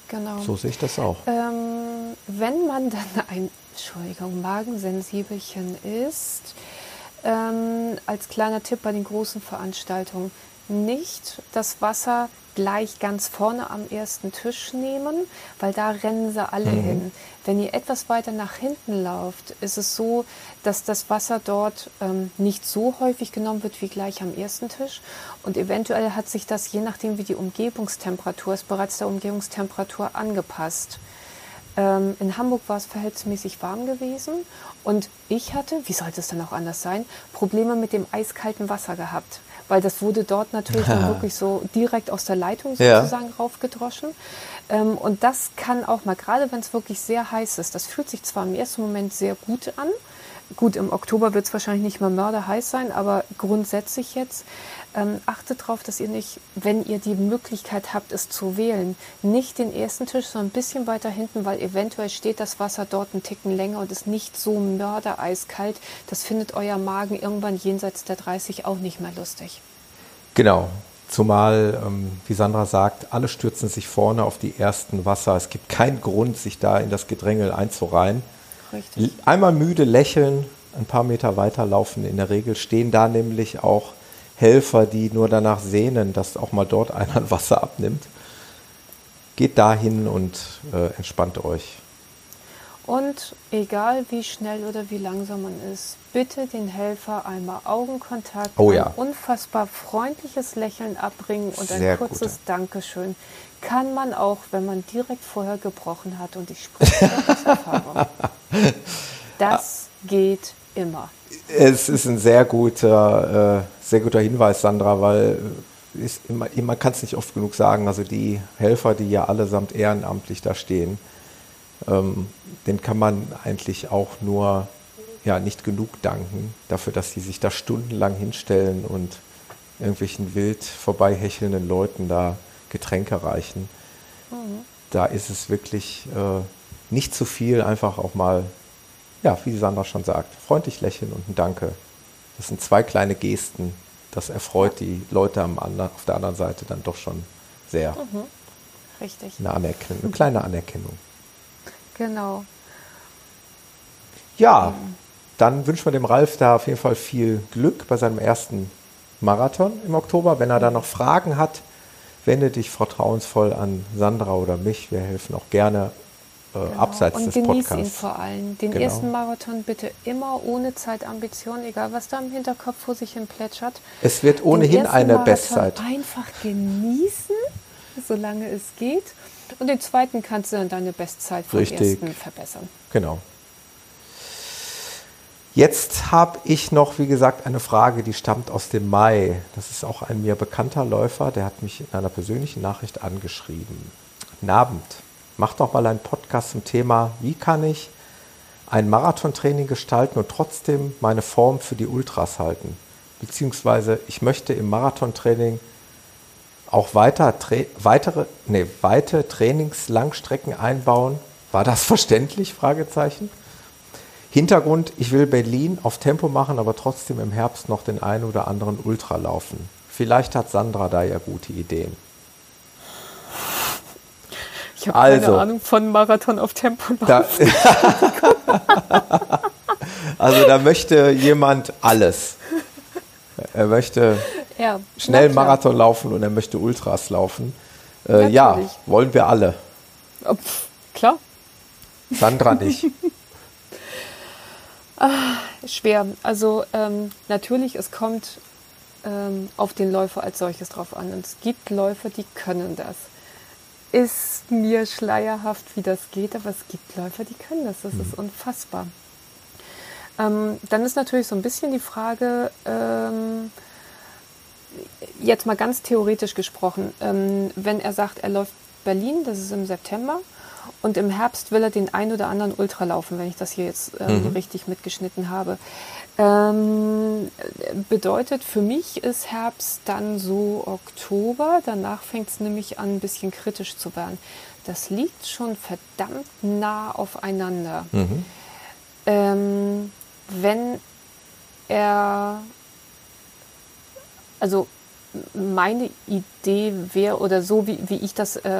Genau. So sehe ich das auch. Ähm, wenn man dann ein, Entschuldigung, Magensensibelchen ist, ähm, als kleiner Tipp bei den großen Veranstaltungen nicht das Wasser gleich ganz vorne am ersten Tisch nehmen, weil da rennen sie alle mhm. hin. Wenn ihr etwas weiter nach hinten lauft, ist es so, dass das Wasser dort ähm, nicht so häufig genommen wird wie gleich am ersten Tisch. Und eventuell hat sich das, je nachdem wie die Umgebungstemperatur ist, bereits der Umgebungstemperatur angepasst. Ähm, in Hamburg war es verhältnismäßig warm gewesen und ich hatte, wie sollte es dann auch anders sein, Probleme mit dem eiskalten Wasser gehabt, weil das wurde dort natürlich dann wirklich so direkt aus der Leitung sozusagen ja. raufgedroschen. Ähm, und das kann auch mal, gerade wenn es wirklich sehr heiß ist, das fühlt sich zwar im ersten Moment sehr gut an, gut, im Oktober wird es wahrscheinlich nicht mehr mörderheiß sein, aber grundsätzlich jetzt ähm, achtet darauf, dass ihr nicht, wenn ihr die Möglichkeit habt, es zu wählen, nicht den ersten Tisch, sondern ein bisschen weiter hinten, weil eventuell steht das Wasser dort einen Ticken länger und ist nicht so mördereiskalt. Das findet euer Magen irgendwann jenseits der 30 auch nicht mehr lustig. Genau. Zumal, ähm, wie Sandra sagt, alle stürzen sich vorne auf die ersten Wasser. Es gibt keinen Grund, sich da in das Gedrängel einzureihen. Richtig. Einmal müde lächeln, ein paar Meter weiterlaufen. In der Regel stehen da nämlich auch Helfer, die nur danach sehnen, dass auch mal dort einer Wasser abnimmt. Geht dahin und äh, entspannt euch. Und egal wie schnell oder wie langsam man ist, bitte den Helfer einmal Augenkontakt, oh ja. ein unfassbar freundliches Lächeln abbringen und Sehr ein kurzes gute. Dankeschön. Kann man auch, wenn man direkt vorher gebrochen hat und ich spreche aus Erfahrung. Das geht immer. Es ist ein sehr guter, äh, sehr guter Hinweis, Sandra, weil immer, man kann es nicht oft genug sagen, also die Helfer, die ja allesamt ehrenamtlich da stehen, ähm, den kann man eigentlich auch nur ja, nicht genug danken dafür, dass sie sich da stundenlang hinstellen und irgendwelchen wild vorbeihechelnden Leuten da Getränke reichen. Mhm. Da ist es wirklich äh, nicht zu viel, einfach auch mal, ja, wie Sandra schon sagt, freundlich lächeln und ein Danke. Das sind zwei kleine Gesten. Das erfreut die Leute am anderen, auf der anderen Seite dann doch schon sehr. Mhm. Richtig. Eine Anerkennung, eine kleine Anerkennung. Genau. Ja, dann wünschen wir dem Ralf da auf jeden Fall viel Glück bei seinem ersten Marathon im Oktober. Wenn er da noch Fragen hat, wende dich vertrauensvoll an Sandra oder mich. Wir helfen auch gerne äh, Genau. abseits und des genieß ihn Podcasts. vor allem. Den Genau. ersten Marathon bitte immer ohne Zeitambition, egal was da im Hinterkopf vor sich hin plätschert. Es wird ohnehin eine Marathon Bestzeit. Einfach genießen, solange es geht. Und den zweiten kannst du dann deine Bestzeit vom Richtig. ersten verbessern. Genau. Jetzt habe ich noch, wie gesagt, eine Frage, die stammt aus dem Mai. Das ist auch ein mir bekannter Läufer, der hat mich in einer persönlichen Nachricht angeschrieben. Guten Abend. Mach doch mal einen Podcast zum Thema, wie kann ich ein Marathontraining gestalten und trotzdem meine Form für die Ultras halten. Beziehungsweise ich möchte im Marathontraining auch weiter, weitere, nee, weite Trainingslangstrecken einbauen. War das verständlich? Fragezeichen. Hintergrund, ich will Berlin auf Tempo machen, aber trotzdem im Herbst noch den einen oder anderen Ultra laufen. Vielleicht hat Sandra da ja gute Ideen. Ich habe Also. keine Ahnung von Marathon auf Tempo. Da, also da möchte jemand alles. Er möchte Ja, schnell. Marathon laufen und er möchte Ultras laufen. Äh, ja, wollen wir alle. Oh, pf, klar, Sandra nicht. schwer. Also ähm, natürlich, es kommt ähm, auf den Läufer als solches drauf an. Und es gibt Läufer, die können das. Ist mir schleierhaft, wie das geht, aber es gibt Läufer, die können das. Das ist unfassbar. Ähm, dann ist natürlich so ein bisschen die Frage, ähm, jetzt mal ganz theoretisch gesprochen, ähm, wenn er sagt, er läuft Berlin, das ist im September, und im Herbst will er den ein oder anderen Ultra laufen, wenn ich das hier jetzt ähm, richtig mitgeschnitten habe. Ähm, bedeutet für mich ist Herbst dann so Oktober, danach fängt es nämlich an, ein bisschen kritisch zu werden. Das liegt schon verdammt nah aufeinander. Ähm, wenn er, also meine Idee wäre oder so, wie, wie ich das äh,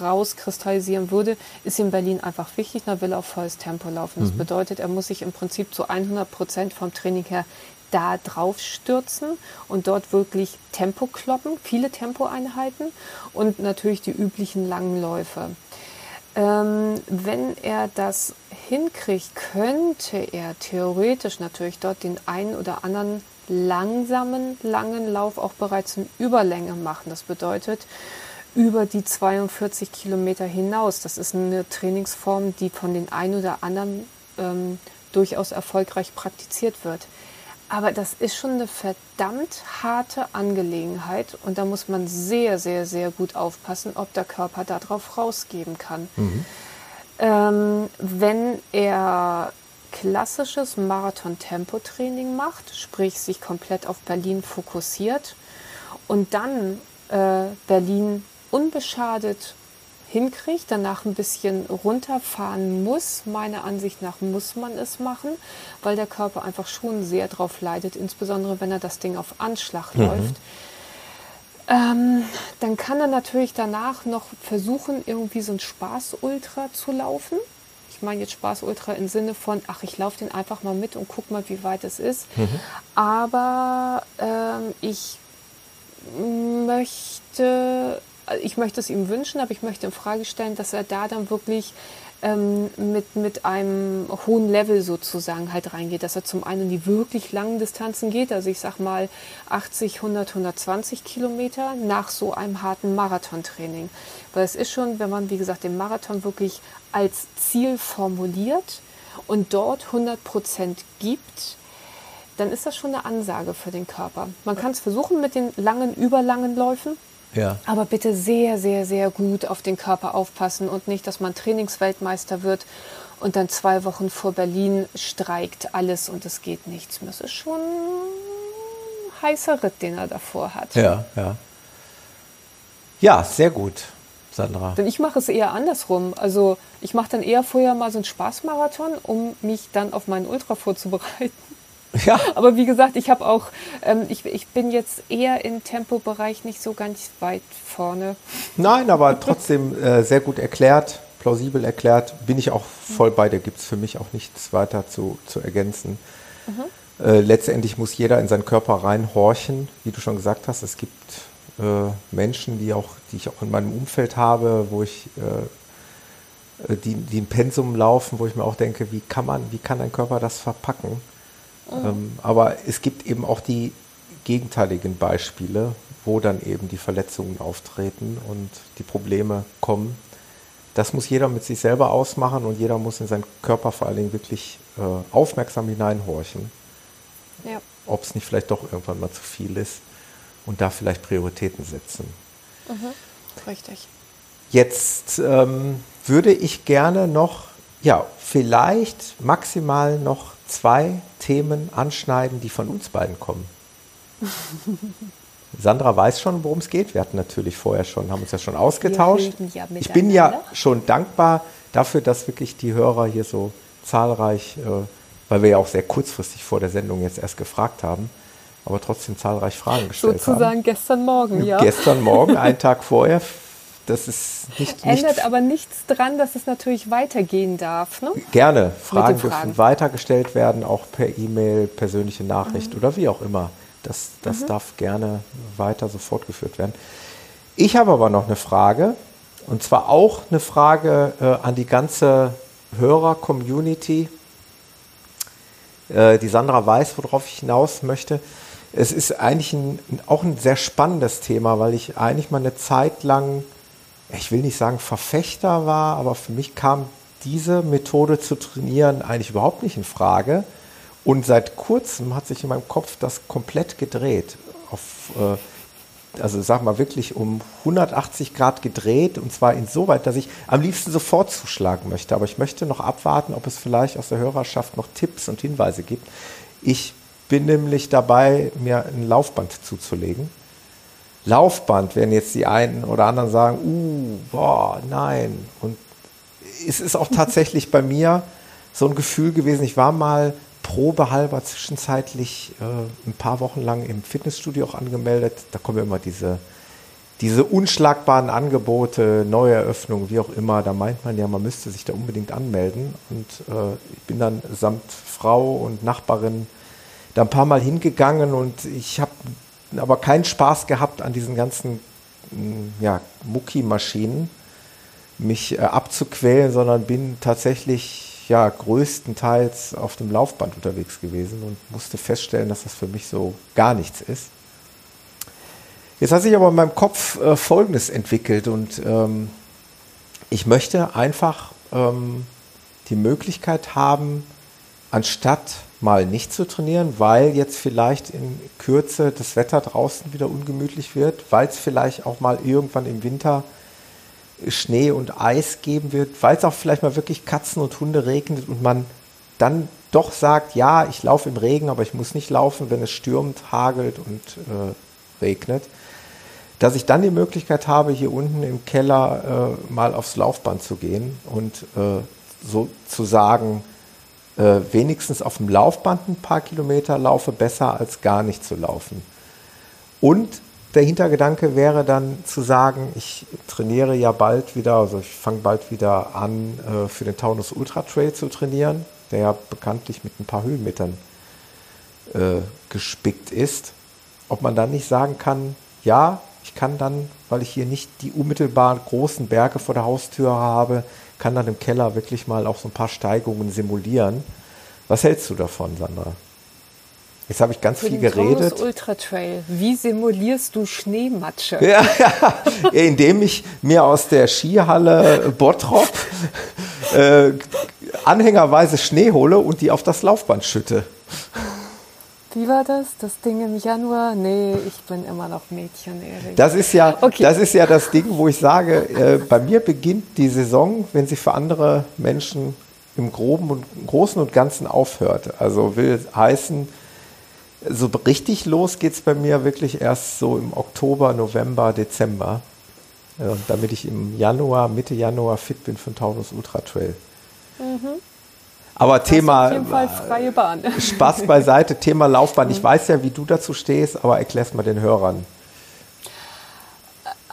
rauskristallisieren würde, ist in Berlin einfach wichtig, da will er auf volles Tempo laufen. Das bedeutet, er muss sich im Prinzip zu 100 Prozent vom Training her da drauf stürzen und dort wirklich Tempo kloppen, viele Tempoeinheiten und natürlich die üblichen langen Läufe. Ähm, wenn er das hinkriegt, könnte er theoretisch natürlich dort den einen oder anderen langsamen, langen Lauf auch bereits in Überlänge machen. Das bedeutet über die 42 Kilometer hinaus. Das ist eine Trainingsform, die von den einen oder anderen ähm, durchaus erfolgreich praktiziert wird. Aber das ist schon eine verdammt harte Angelegenheit und da muss man sehr, sehr, sehr gut aufpassen, ob der Körper darauf rausgeben kann. Ähm, wenn er klassisches Marathon-Tempotraining macht, sprich sich komplett auf Berlin fokussiert und dann äh, Berlin unbeschadet hinkriegt, danach ein bisschen runterfahren muss. Meiner Ansicht nach muss man es machen, weil der Körper einfach schon sehr drauf leidet, insbesondere wenn er das Ding auf Anschlag läuft. Ähm, dann kann er natürlich danach noch versuchen, irgendwie so ein Spaß-Ultra zu laufen. Ich meine jetzt Spaß-Ultra im Sinne von, ach, ich laufe den einfach mal mit und guck mal, wie weit es ist. Aber ähm, ich möchte, also ich möchte es ihm wünschen, aber ich möchte in Frage stellen, dass er da dann wirklich ähm, mit, mit einem hohen Level sozusagen halt reingeht, dass er zum einen die wirklich langen Distanzen geht, also ich sag mal 80, 100, 120 Kilometer nach so einem harten Marathontraining. Weil es ist schon, wenn man, wie gesagt, den Marathon wirklich als Ziel formuliert und dort 100 Prozent gibt, dann ist das schon eine Ansage für den Körper. Man kann es versuchen mit den langen, überlangen Läufen, Ja. aber bitte sehr, sehr, sehr gut auf den Körper aufpassen und nicht, dass man Trainingsweltmeister wird und dann zwei Wochen vor Berlin streikt alles und es geht nichts. Das ist schon ein heißer Ritt, den er davor hat. Ja, ja. Ja, sehr gut, Sandra. Denn ich mache es eher andersrum. Also ich mache dann eher vorher mal so einen Spaßmarathon, um mich dann auf meinen Ultra vorzubereiten. Ja, Aber wie gesagt, ich habe auch, ähm, ich, ich bin jetzt eher im Tempobereich nicht so ganz weit vorne. nein, aber trotzdem äh, sehr gut erklärt, plausibel erklärt. Bin ich auch voll bei dir. Gibt es für mich auch nichts weiter zu, zu ergänzen. Äh, letztendlich muss jeder in seinen Körper reinhorchen, wie du schon gesagt hast. Es gibt Menschen, die, auch, die ich auch in meinem Umfeld habe, wo ich äh, die, die ein Pensum laufen, wo ich mir auch denke, wie kann man, wie kann dein Körper das verpacken? Ähm, aber es gibt eben auch die gegenteiligen Beispiele, wo dann eben die Verletzungen auftreten und die Probleme kommen. Das muss jeder mit sich selber ausmachen und jeder muss in seinen Körper vor allen Dingen wirklich äh, aufmerksam hineinhorchen, Ja. ob es nicht vielleicht doch irgendwann mal zu viel ist und da vielleicht Prioritäten setzen. Richtig. Jetzt ähm, würde ich gerne noch, ja, vielleicht maximal noch zwei Themen anschneiden, die von uns beiden kommen. Sandra weiß schon, worum es geht. Wir hatten natürlich vorher schon, haben uns ja schon ausgetauscht. ja ich bin ja schon dankbar dafür, dass wirklich die Hörer hier so zahlreich, äh, weil wir ja auch sehr kurzfristig vor der Sendung jetzt erst gefragt haben, aber trotzdem zahlreich Fragen gestellt haben. Sozusagen gestern Morgen, ja. Gestern Morgen, einen Tag vorher. Das ist nicht, nicht Ändert aber nichts dran, dass es natürlich weitergehen darf. Ne? Gerne. Fragen Fragen. dürfen weitergestellt werden, auch per E-Mail, persönliche Nachricht oder wie auch immer. Das, das darf gerne weiter so fortgeführt werden. Ich habe aber noch eine Frage, und zwar auch eine Frage äh, an die ganze Hörer-Community. Äh, die Sandra weiß, worauf ich hinaus möchte. Es ist eigentlich ein, auch ein sehr spannendes Thema, weil ich eigentlich mal eine Zeit lang, ich will nicht sagen Verfechter war, aber für mich kam diese Methode zu trainieren eigentlich überhaupt nicht in Frage. Und seit kurzem hat sich in meinem Kopf das komplett gedreht. Auf, äh, also sag mal wirklich um 180 Grad gedreht und zwar insoweit, dass ich am liebsten sofort zuschlagen möchte. Aber ich möchte noch abwarten, ob es vielleicht aus der Hörerschaft noch Tipps und Hinweise gibt. Ich bin nämlich dabei, mir ein Laufband zuzulegen. Laufband, werden jetzt die einen oder anderen sagen, uh, boah, nein. Und es ist auch tatsächlich bei mir so ein Gefühl gewesen, ich war mal probehalber zwischenzeitlich äh, ein paar Wochen lang im Fitnessstudio auch angemeldet. Da kommen immer diese, diese unschlagbaren Angebote, Neueröffnungen, wie auch immer. Da meint man ja, man müsste sich da unbedingt anmelden. Und äh, ich bin dann samt Frau und Nachbarin da ein paar Mal hingegangen und ich habe aber keinen Spaß gehabt an diesen ganzen mh, ja, Mucki-Maschinen mich äh, abzuquälen, sondern bin tatsächlich ja größtenteils auf dem Laufband unterwegs gewesen und musste feststellen, dass das für mich so gar nichts ist. Jetzt hat sich aber in meinem Kopf äh, Folgendes entwickelt und ähm, ich möchte einfach ähm, die Möglichkeit haben, anstatt mal nicht zu trainieren, weil jetzt vielleicht in Kürze das Wetter draußen wieder ungemütlich wird, weil es vielleicht auch mal irgendwann im Winter Schnee und Eis geben wird, weil es auch vielleicht mal wirklich Katzen und Hunde regnet und man dann doch sagt, ja, ich laufe im Regen, aber ich muss nicht laufen, wenn es stürmt, hagelt und äh, regnet, dass ich dann die Möglichkeit habe, hier unten im Keller äh, mal aufs Laufband zu gehen und äh, sozusagen äh, wenigstens auf dem Laufband ein paar Kilometer laufe, besser als gar nicht zu laufen. Und der Hintergedanke wäre dann zu sagen, ich trainiere ja bald wieder, also ich fange bald wieder an, äh, für den Taunus Ultra Trail zu trainieren, der ja bekanntlich mit ein paar Höhenmetern äh, gespickt ist. Ob man dann nicht sagen kann, ja, ich kann dann, weil ich hier nicht die unmittelbar großen Berge vor der Haustür habe, kann dann im Keller wirklich mal auch so ein paar Steigungen simulieren. Was hältst du davon, Sandra? Jetzt habe ich ganz Für viel den Taunus geredet. Ultra Trail. Wie simulierst du Schneematsche? Ja, indem ich mir aus der Skihalle Bottrop äh, anhängerweise Schnee hole und die auf das Laufband schütte. Wie war das? Das Ding im Januar? Nee, ich bin immer noch Mädchen, Erik. Das ist ja, Okay. das ist ja das Ding, wo ich sage, äh, bei mir beginnt die Saison, wenn sie für andere Menschen im Groben und Großen und Ganzen aufhört. Also will heißen, so richtig los geht es bei mir wirklich erst so im Oktober, November, Dezember. Äh, damit ich im Januar, Mitte Januar fit bin für den Taunus Ultra Trail. Aber Thema Auf jeden Fall freie Bahn. Spaß beiseite, Thema Laufbahn. Ich weiß ja, wie du dazu stehst, aber erklär's mal den Hörern.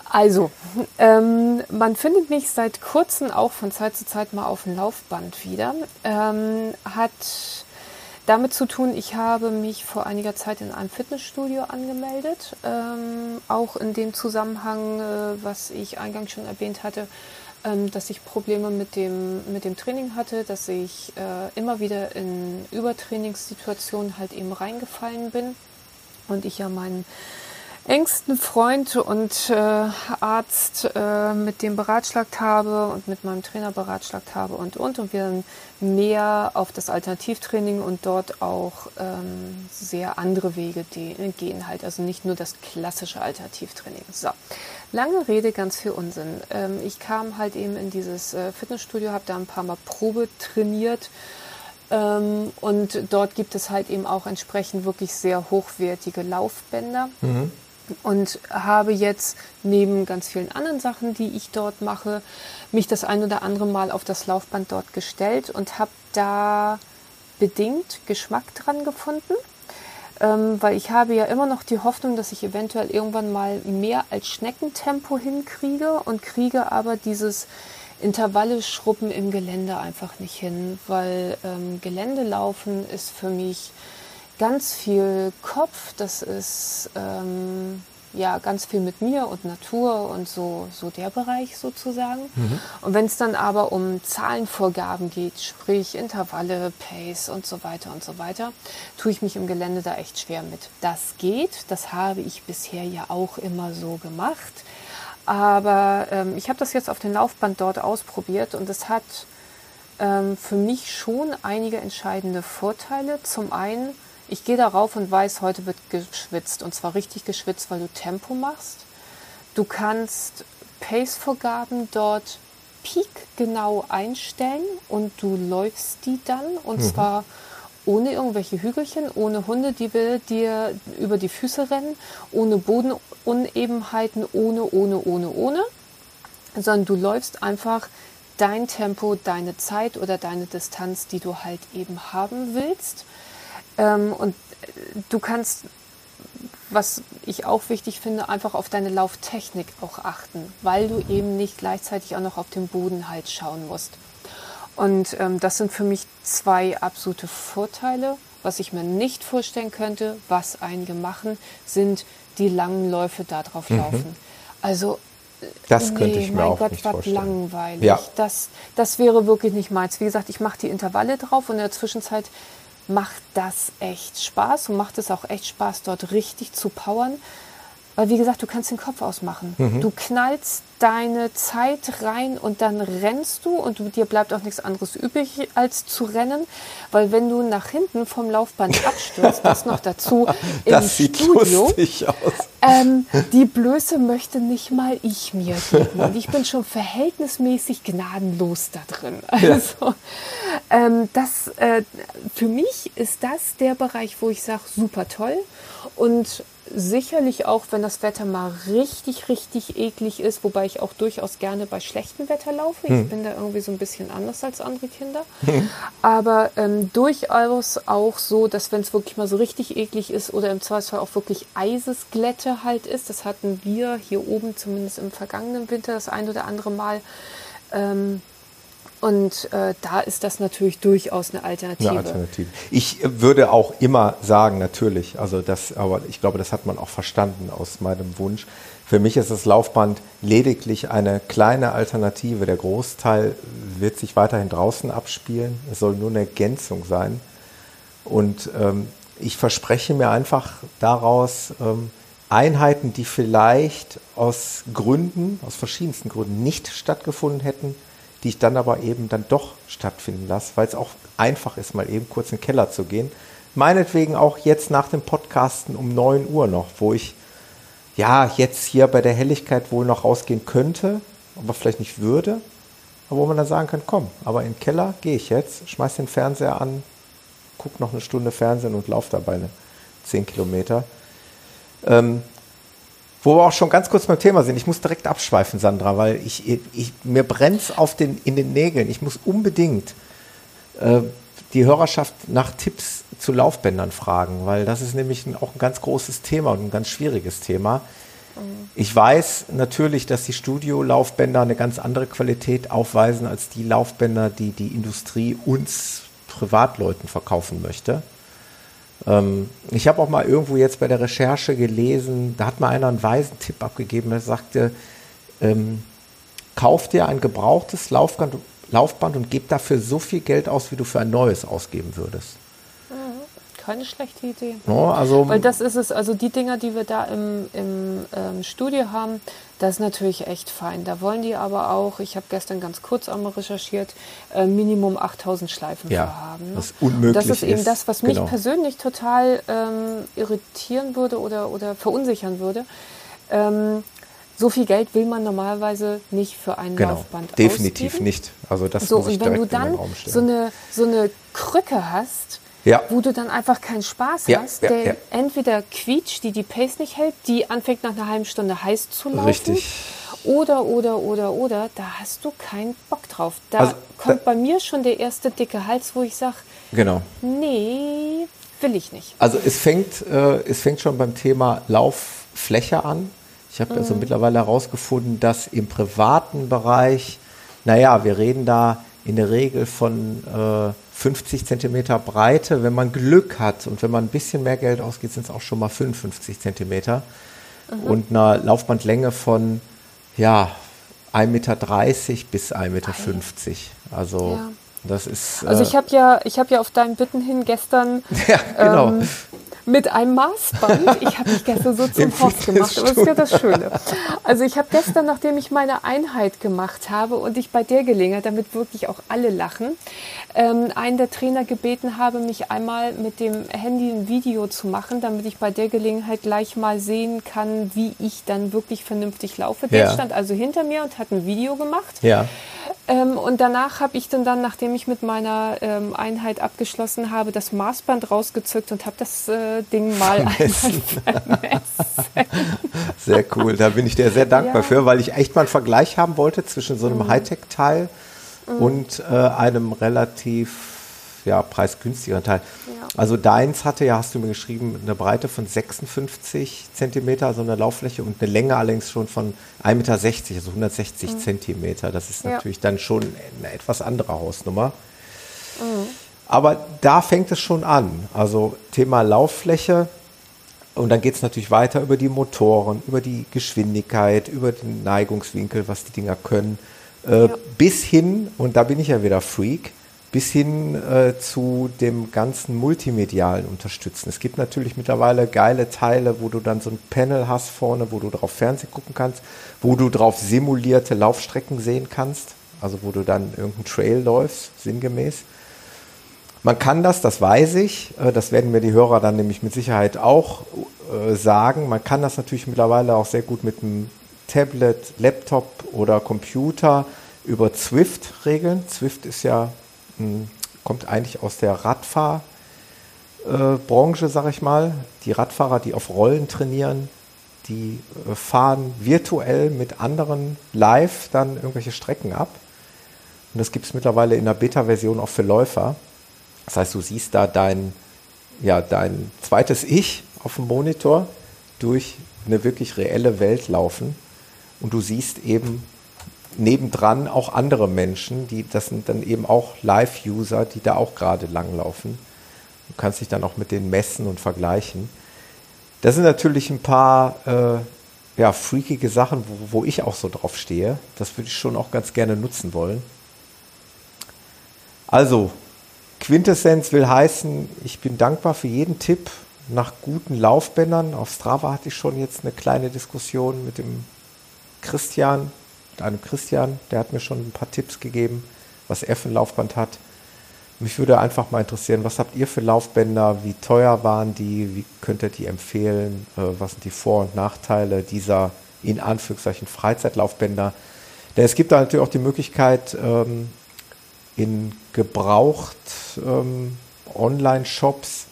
Also, ähm, man findet mich seit kurzem auch von Zeit zu Zeit mal auf dem Laufband wieder. Ähm, hat damit zu tun, ich habe mich vor einiger Zeit in einem Fitnessstudio angemeldet. Ähm, auch in dem Zusammenhang, äh, was ich eingangs schon erwähnt hatte, dass ich Probleme mit dem, mit dem Training hatte, dass ich äh, immer wieder in Übertrainingssituationen halt eben reingefallen bin und ich ja meinen engsten Freund und äh, Arzt äh, mit dem beratschlagt habe und mit meinem Trainer beratschlagt habe und und und wir dann mehr auf das Alternativtraining und dort auch ähm, sehr andere Wege gehen halt, also nicht nur das klassische Alternativtraining. So, lange Rede, ganz viel Unsinn. Ähm, ich kam halt eben in dieses äh, Fitnessstudio, habe da ein paar Mal Probe trainiert. Ähm, und dort gibt es halt eben auch entsprechend wirklich sehr hochwertige Laufbänder. Mhm und habe jetzt neben ganz vielen anderen Sachen, die ich dort mache, mich das ein oder andere Mal auf das Laufband dort gestellt und habe da bedingt Geschmack dran gefunden, ähm, weil ich habe ja immer noch die Hoffnung, dass ich eventuell irgendwann mal mehr als Schneckentempo hinkriege und kriege aber dieses Intervalle schrubben im Gelände einfach nicht hin, weil ähm, Geländelaufen ist für mich ganz viel Kopf, das ist ähm, ja ganz viel mit mir und Natur und so, so der Bereich sozusagen. Mhm. Und wenn es dann aber um Zahlenvorgaben geht, sprich Intervalle, Pace und so weiter und so weiter, tue ich mich im Gelände da echt schwer mit. Das geht, das habe ich bisher ja auch immer so gemacht. Aber ähm, ich habe das jetzt auf dem Laufband dort ausprobiert und es hat ähm, für mich schon einige entscheidende Vorteile. Zum einen, ich gehe darauf und weiß, heute wird geschwitzt und zwar richtig geschwitzt, weil du Tempo machst. Du kannst Pace-Vorgaben dort peakgenau einstellen und du läufst die dann und mhm. zwar ohne irgendwelche Hügelchen, ohne Hunde, die will dir über die Füße rennen, ohne Bodenunebenheiten, ohne, ohne, ohne, ohne, sondern du läufst einfach dein Tempo, deine Zeit oder deine Distanz, die du halt eben haben willst. Ähm, und du kannst, was ich auch wichtig finde, einfach auf deine Lauftechnik auch achten, weil du eben nicht gleichzeitig auch noch auf den Boden halt schauen musst. Und ähm, das sind für mich zwei absolute Vorteile. Was ich mir nicht vorstellen könnte, was einige machen, sind die langen Läufe da drauf mhm. laufen. Also das nee, könnte ich mir auch Gott, nicht vorstellen. langweilig. Ja. Das, das wäre wirklich nicht meins. Wie gesagt, ich mache die Intervalle drauf und in der Zwischenzeit macht das echt Spaß und macht es auch echt Spaß, dort richtig zu powern. Weil, wie gesagt, du kannst den Kopf ausmachen. Mhm. Du knallst deine Zeit rein und dann rennst du und du, dir bleibt auch nichts anderes übrig, als zu rennen. Weil wenn du nach hinten vom Laufband abstürzt, das noch dazu das im sieht Studio, lustig aus. Ähm, die Blöße möchte nicht mal ich mir geben. Und ich bin schon verhältnismäßig gnadenlos da drin. Also, ähm, das, äh, für mich ist das der Bereich, wo ich sage, super toll. Und sicherlich auch, wenn das Wetter mal richtig, richtig eklig ist, wobei ich auch durchaus gerne bei schlechtem Wetter laufe. Hm. Ich bin da irgendwie so ein bisschen anders als andere Kinder. Hm. Aber ähm, durchaus auch so, dass wenn es wirklich mal so richtig eklig ist oder im Zweifelsfall auch wirklich Eisesglätte halt ist, das hatten wir hier oben zumindest im vergangenen Winter das ein oder andere Mal. Ähm, und äh, da ist das natürlich durchaus eine Alternative. Eine Alternative. Ich würde auch immer sagen, natürlich, also das, aber ich glaube, das hat man auch verstanden aus meinem Wunsch. Für mich ist das Laufband lediglich eine kleine Alternative. Der Großteil wird sich weiterhin draußen abspielen. Es soll nur eine Ergänzung sein. Und ähm, ich verspreche mir einfach daraus ähm, Einheiten, die vielleicht aus Gründen, aus verschiedensten Gründen nicht stattgefunden hätten, die ich dann aber eben dann doch stattfinden lasse, weil es auch einfach ist, mal eben kurz in den Keller zu gehen. Meinetwegen auch jetzt nach dem Podcasten um 9 Uhr noch, wo ich ja jetzt hier bei der Helligkeit wohl noch rausgehen könnte, aber vielleicht nicht würde. Aber wo man dann sagen kann, komm, aber in den Keller gehe ich jetzt, schmeiß den Fernseher an, guck noch eine Stunde Fernsehen und lauf dabei eine 10 Kilometer. Ähm, wo wir auch schon ganz kurz beim Thema sind. Ich muss direkt abschweifen, Sandra, weil ich, ich mir brennt es den, in den Nägeln. Ich muss unbedingt äh, die Hörerschaft nach Tipps zu Laufbändern fragen, weil das ist nämlich ein, auch ein ganz großes Thema und ein ganz schwieriges Thema. Mhm. Ich weiß natürlich, dass die Studio-Laufbänder eine ganz andere Qualität aufweisen als die Laufbänder, die die Industrie uns Privatleuten verkaufen möchte. Ähm, ich habe auch mal irgendwo jetzt bei der Recherche gelesen, da hat mal einer einen weisen Tipp abgegeben, er sagte, ähm, kauf dir ein gebrauchtes Laufband, Laufband und gib dafür so viel Geld aus, wie du für ein neues ausgeben würdest. Keine schlechte Idee. No, also, Weil das ist es, also die Dinger, die wir da im, im ähm, Studio haben, das ist natürlich echt fein. Da wollen die aber auch, ich habe gestern ganz kurz einmal recherchiert, äh, Minimum 8000 Schleifen Ja, für haben. ne? was unmöglich Das ist eben ist. das, was mich Genau. persönlich total ähm, irritieren würde oder, oder verunsichern würde. Ähm, so viel Geld will man normalerweise nicht für ein genau, Laufband definitiv ausgeben. nicht. Also das So, muss ich und wenn du dann so eine, so eine Krücke hast, Ja. wo du dann einfach keinen Spaß Ja, hast, ja, der entweder quietscht, die die Pace nicht hält, die anfängt nach einer halben Stunde heiß zu laufen. Richtig. Oder, oder, oder, oder, da hast du keinen Bock drauf. Da Also, kommt da- bei mir schon der erste dicke Hals, wo ich sage, genau. nee, will ich nicht. Also es fängt, äh, es fängt schon beim Thema Lauffläche an. Ich habe also mittlerweile herausgefunden, dass im privaten Bereich, naja, wir reden da in der Regel von äh, 50 Zentimeter Breite. Wenn man Glück hat und wenn man ein bisschen mehr Geld ausgeht, sind es auch schon mal 55 Zentimeter. Und eine Laufbandlänge von, ja, 1,30 Meter bis 1,50 Meter. Also Ja. das ist... Also äh, ich habe ja, ich habe ja auf dein Bitten hin gestern ja, genau. ähm, mit einem Maßband. Ich habe mich gestern so zum Horst gemacht. Aber das ist ja das Schöne. Also ich habe gestern, nachdem ich meine Einheit gemacht habe und ich bei der Gelegenheit, damit wirklich auch alle lachen, ähm, einen der Trainer gebeten habe, mich einmal mit dem Handy ein Video zu machen, damit ich bei der Gelegenheit gleich mal sehen kann, wie ich dann wirklich vernünftig laufe. Der Ja. stand also hinter mir und hat ein Video gemacht. ja. Ähm, und danach habe ich dann, dann, nachdem ich mit meiner ähm, Einheit abgeschlossen habe, das Maßband rausgezückt und habe das äh, Ding mal einmal Sehr cool, da bin ich dir sehr dankbar Ja. für, weil ich echt mal einen Vergleich haben wollte zwischen so einem Mhm. Hightech-Teil und äh, einem relativ ja, preisgünstigeren Teil. Ja. Also deins hatte ja, hast du mir geschrieben, eine Breite von 56 Zentimeter, also eine Lauffläche und eine Länge allerdings schon von 1,60 Meter, also 160 Zentimeter. Das ist Mhm. Ja. natürlich dann schon eine etwas andere Hausnummer. Mhm. Aber da fängt es schon an. Also Thema Lauffläche. Und dann geht es natürlich weiter über die Motoren, über die Geschwindigkeit, über den Neigungswinkel, was die Dinger können. Äh, Ja. Bis hin, und da bin ich ja wieder Freak, bis hin äh, zu dem ganzen multimedialen Unterstützen. Es gibt natürlich mittlerweile geile Teile, wo du dann so ein Panel hast vorne, wo du drauf Fernsehen gucken kannst, wo du drauf simulierte Laufstrecken sehen kannst, also wo du dann irgendeinen Trail läufst, sinngemäß. Man kann das, das weiß ich, äh, das werden mir die Hörer dann nämlich mit Sicherheit auch äh, sagen. Man kann das natürlich mittlerweile auch sehr gut mit einem Tablet, Laptop oder Computer über Zwift regeln. Zwift ist ja, kommt eigentlich aus der Radfahrbranche, äh, Branche, sag ich mal. Die Radfahrer, die auf Rollen trainieren, die äh, fahren virtuell mit anderen live dann irgendwelche Strecken ab. Und das gibt es mittlerweile in der Beta-Version auch für Läufer. Das heißt, du siehst da dein, ja, dein zweites Ich auf dem Monitor durch eine wirklich reelle Welt laufen. Und du siehst eben nebendran auch andere Menschen, die das sind dann eben auch Live-User, die da auch gerade langlaufen. Du kannst dich dann auch mit denen messen und vergleichen. Das sind natürlich ein paar äh, ja, freakige Sachen, wo, wo ich auch so drauf stehe. Das würde ich schon auch ganz gerne nutzen wollen. Also, Quintessenz will heißen, ich bin dankbar für jeden Tipp nach guten Laufbändern. Auf Strava hatte ich schon jetzt eine kleine Diskussion mit dem Christian, mit einem Christian, der hat mir schon ein paar Tipps gegeben, was er für ein Laufband hat. Mich würde einfach mal interessieren, was habt ihr für Laufbänder? Wie teuer waren die? Wie könnt ihr die empfehlen? Äh, was sind die Vor- und Nachteile dieser in Anführungszeichen Freizeitlaufbänder? Denn es gibt da natürlich auch die Möglichkeit, ähm, in gebraucht ähm, Online-Shops,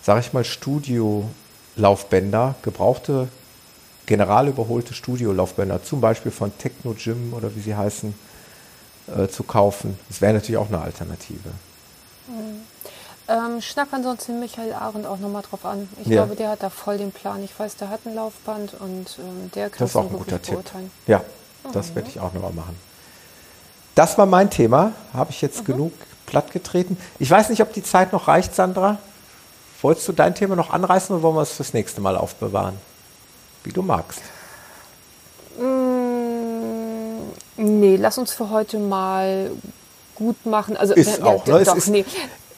sage ich mal, Studio-Laufbänder, gebrauchte, general überholte Studio-Laufbänder, zum Beispiel von Techno Gym oder wie sie heißen, äh, zu kaufen. Das wäre natürlich auch eine Alternative. Ähm, schnapp ansonsten Michael Arendt auch nochmal drauf an. Ich Ja. glaube, der hat da voll den Plan. Ich weiß, der hat ein Laufband und ähm, der kann Das ist auch ein guter Tipp. beurteilen. Ja, das werde ich auch nochmal machen. Das war mein Thema. Habe ich jetzt genug plattgetreten. Ich weiß nicht, ob die Zeit noch reicht, Sandra. Wolltest du dein Thema noch anreißen oder wollen wir es fürs nächste Mal aufbewahren? Wie du magst. Mm, Nee, lass uns für heute mal gut machen. Also, Ist auch, ne? Es doch, ist- nee.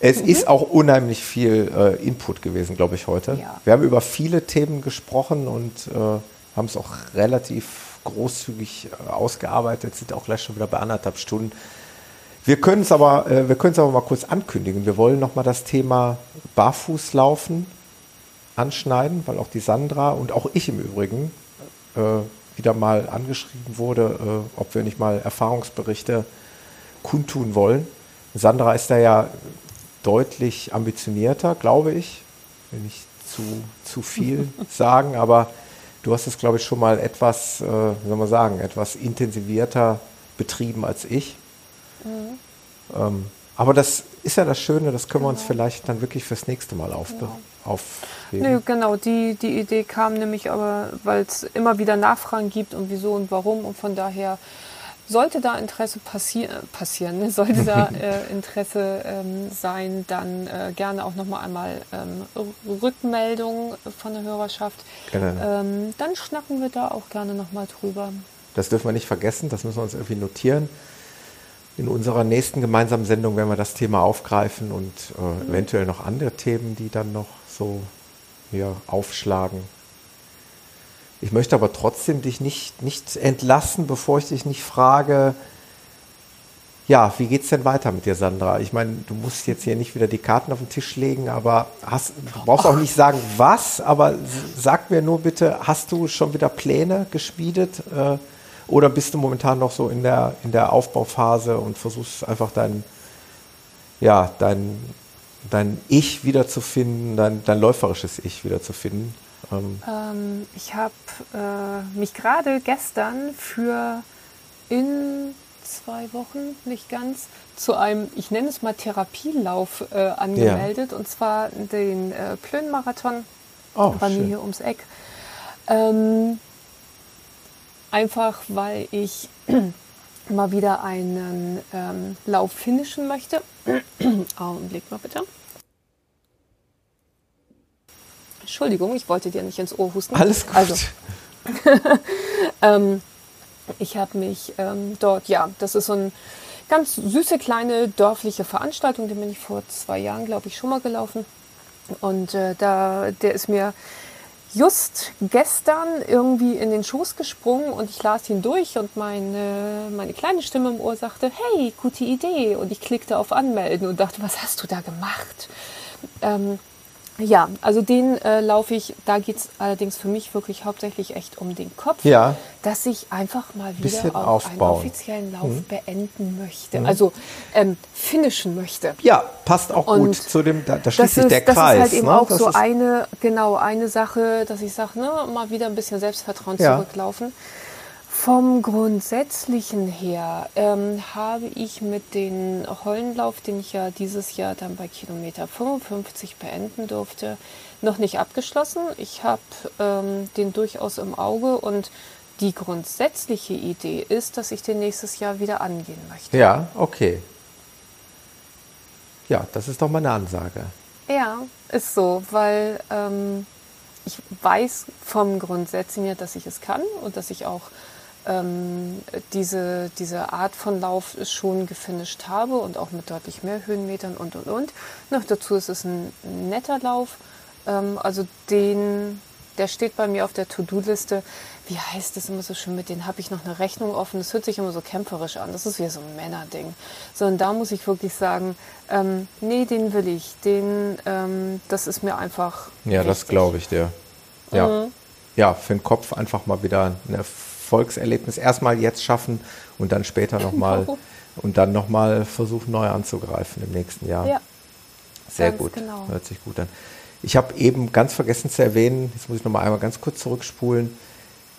Es ist auch unheimlich viel äh, Input gewesen, glaube ich, heute. Ja. Wir haben über viele Themen gesprochen und äh, haben es auch relativ großzügig äh, ausgearbeitet, sind auch gleich schon wieder bei anderthalb Stunden. Wir können es aber, äh, wir können es aber mal kurz ankündigen. Wir wollen nochmal das Thema Barfußlaufen anschneiden, weil auch die Sandra und auch ich im Übrigen äh, wieder mal angeschrieben wurde, äh, ob wir nicht mal Erfahrungsberichte kundtun wollen. Sandra ist da ja deutlich ambitionierter, glaube ich. Will nicht zu, zu viel sagen, aber du hast es, glaube ich, schon mal etwas, äh, wie soll man sagen, etwas intensivierter betrieben als ich. Ähm, aber das ist ja das Schöne, das können wir uns vielleicht dann wirklich fürs nächste Mal aufbe aufheben. Nee, genau, die, die Idee kam nämlich aber, weil es immer wieder Nachfragen gibt und wieso und warum und von daher sollte da Interesse passi passieren, ne? sollte da äh, Interesse ähm, sein, dann äh, gerne auch nochmal einmal ähm, Rückmeldung von der Hörerschaft. Ähm, dann schnacken wir da auch gerne nochmal drüber. Das dürfen wir nicht vergessen, das müssen wir uns irgendwie notieren. In unserer nächsten gemeinsamen Sendung werden wir das Thema aufgreifen und äh, eventuell noch andere Themen, die dann noch so hier aufschlagen. Ich möchte aber trotzdem dich nicht, nicht entlassen, bevor ich dich nicht frage, ja, wie geht's denn weiter mit dir, Sandra? Ich meine, du musst jetzt hier nicht wieder die Karten auf den Tisch legen, aber hast, du brauchst auch nicht sagen, was, aber sag mir nur bitte, hast du schon wieder Pläne geschmiedet äh, oder bist du momentan noch so in der, in der Aufbauphase und versuchst einfach dein, ja, dein, dein Ich wiederzufinden, dein, dein läuferisches Ich wiederzufinden? Ähm, Ähm, ich habe äh, mich gerade gestern für in zwei Wochen, nicht ganz, zu einem, ich nenne es mal Therapielauf äh, angemeldet. Und zwar den äh, Plön-Marathon oh, bei mir hier ums Eck. Ähm, einfach weil ich mal wieder einen ähm, Lauf finishen möchte. Augenblick mal bitte. Entschuldigung, ich wollte dir nicht ins Ohr husten. Alles gut. Also, ähm, ich habe mich ähm, dort, ja, das ist so eine ganz süße kleine dörfliche Veranstaltung, die bin ich vor zwei Jahren, glaube ich, schon mal gelaufen. Und äh, da, der ist mir just gestern irgendwie in den Schoß gesprungen und ich las ihn durch und meine, meine kleine Stimme im Ohr sagte, hey, gute Idee. Und ich klickte auf Anmelden und dachte, was hast du da gemacht? Ähm, ja, also den äh, laufe ich, da geht es allerdings für mich wirklich hauptsächlich echt um den Kopf, Ja. dass ich einfach mal wieder aufbauen. einen offiziellen Lauf beenden möchte, also ähm, finishen möchte. Ja, passt auch gut Und zu dem, da, da Das schließt sich ist, der das Kreis. ist halt eben ne? auch Das so eine, genau, eine Sache, dass ich sage, ne, mal wieder ein bisschen Selbstvertrauen Ja. zurücklaufen. Vom Grundsätzlichen her ähm, habe ich mit dem Heulenlauf, den ich ja dieses Jahr dann bei Kilometer 55 beenden durfte, noch nicht abgeschlossen. Ich habe ähm, den durchaus im Auge und die grundsätzliche Idee ist, dass ich den nächstes Jahr wieder angehen möchte. Ja, okay. Ja, das ist doch mal eine Ansage. Ja, ist so, weil ähm, ich weiß vom Grundsätzen her, dass ich es kann und dass ich auch ähm, diese, diese Art von Lauf schon gefinisht habe und auch mit deutlich mehr Höhenmetern und und und. Noch dazu ist es ein netter Lauf. Ähm, also den, der steht bei mir auf der To-Do-Liste. Wie heißt es immer so schön, mit denen habe ich noch eine Rechnung offen. Das hört sich immer so kämpferisch an. Das ist wie so ein Männerding. Sondern da muss ich wirklich sagen, ähm, nee, den will ich. Den, ähm, das ist mir einfach. Ja, das wichtig. glaube ich dir. Ja. Mhm. ja, für den Kopf einfach mal wieder ein Erfolgserlebnis erstmal jetzt schaffen und dann später nochmal und dann nochmal versuchen, neu anzugreifen im nächsten Jahr. Ja, Sehr gut. genau. Hört sich gut an. Ich habe eben ganz vergessen zu erwähnen, jetzt muss ich nochmal einmal ganz kurz zurückspulen.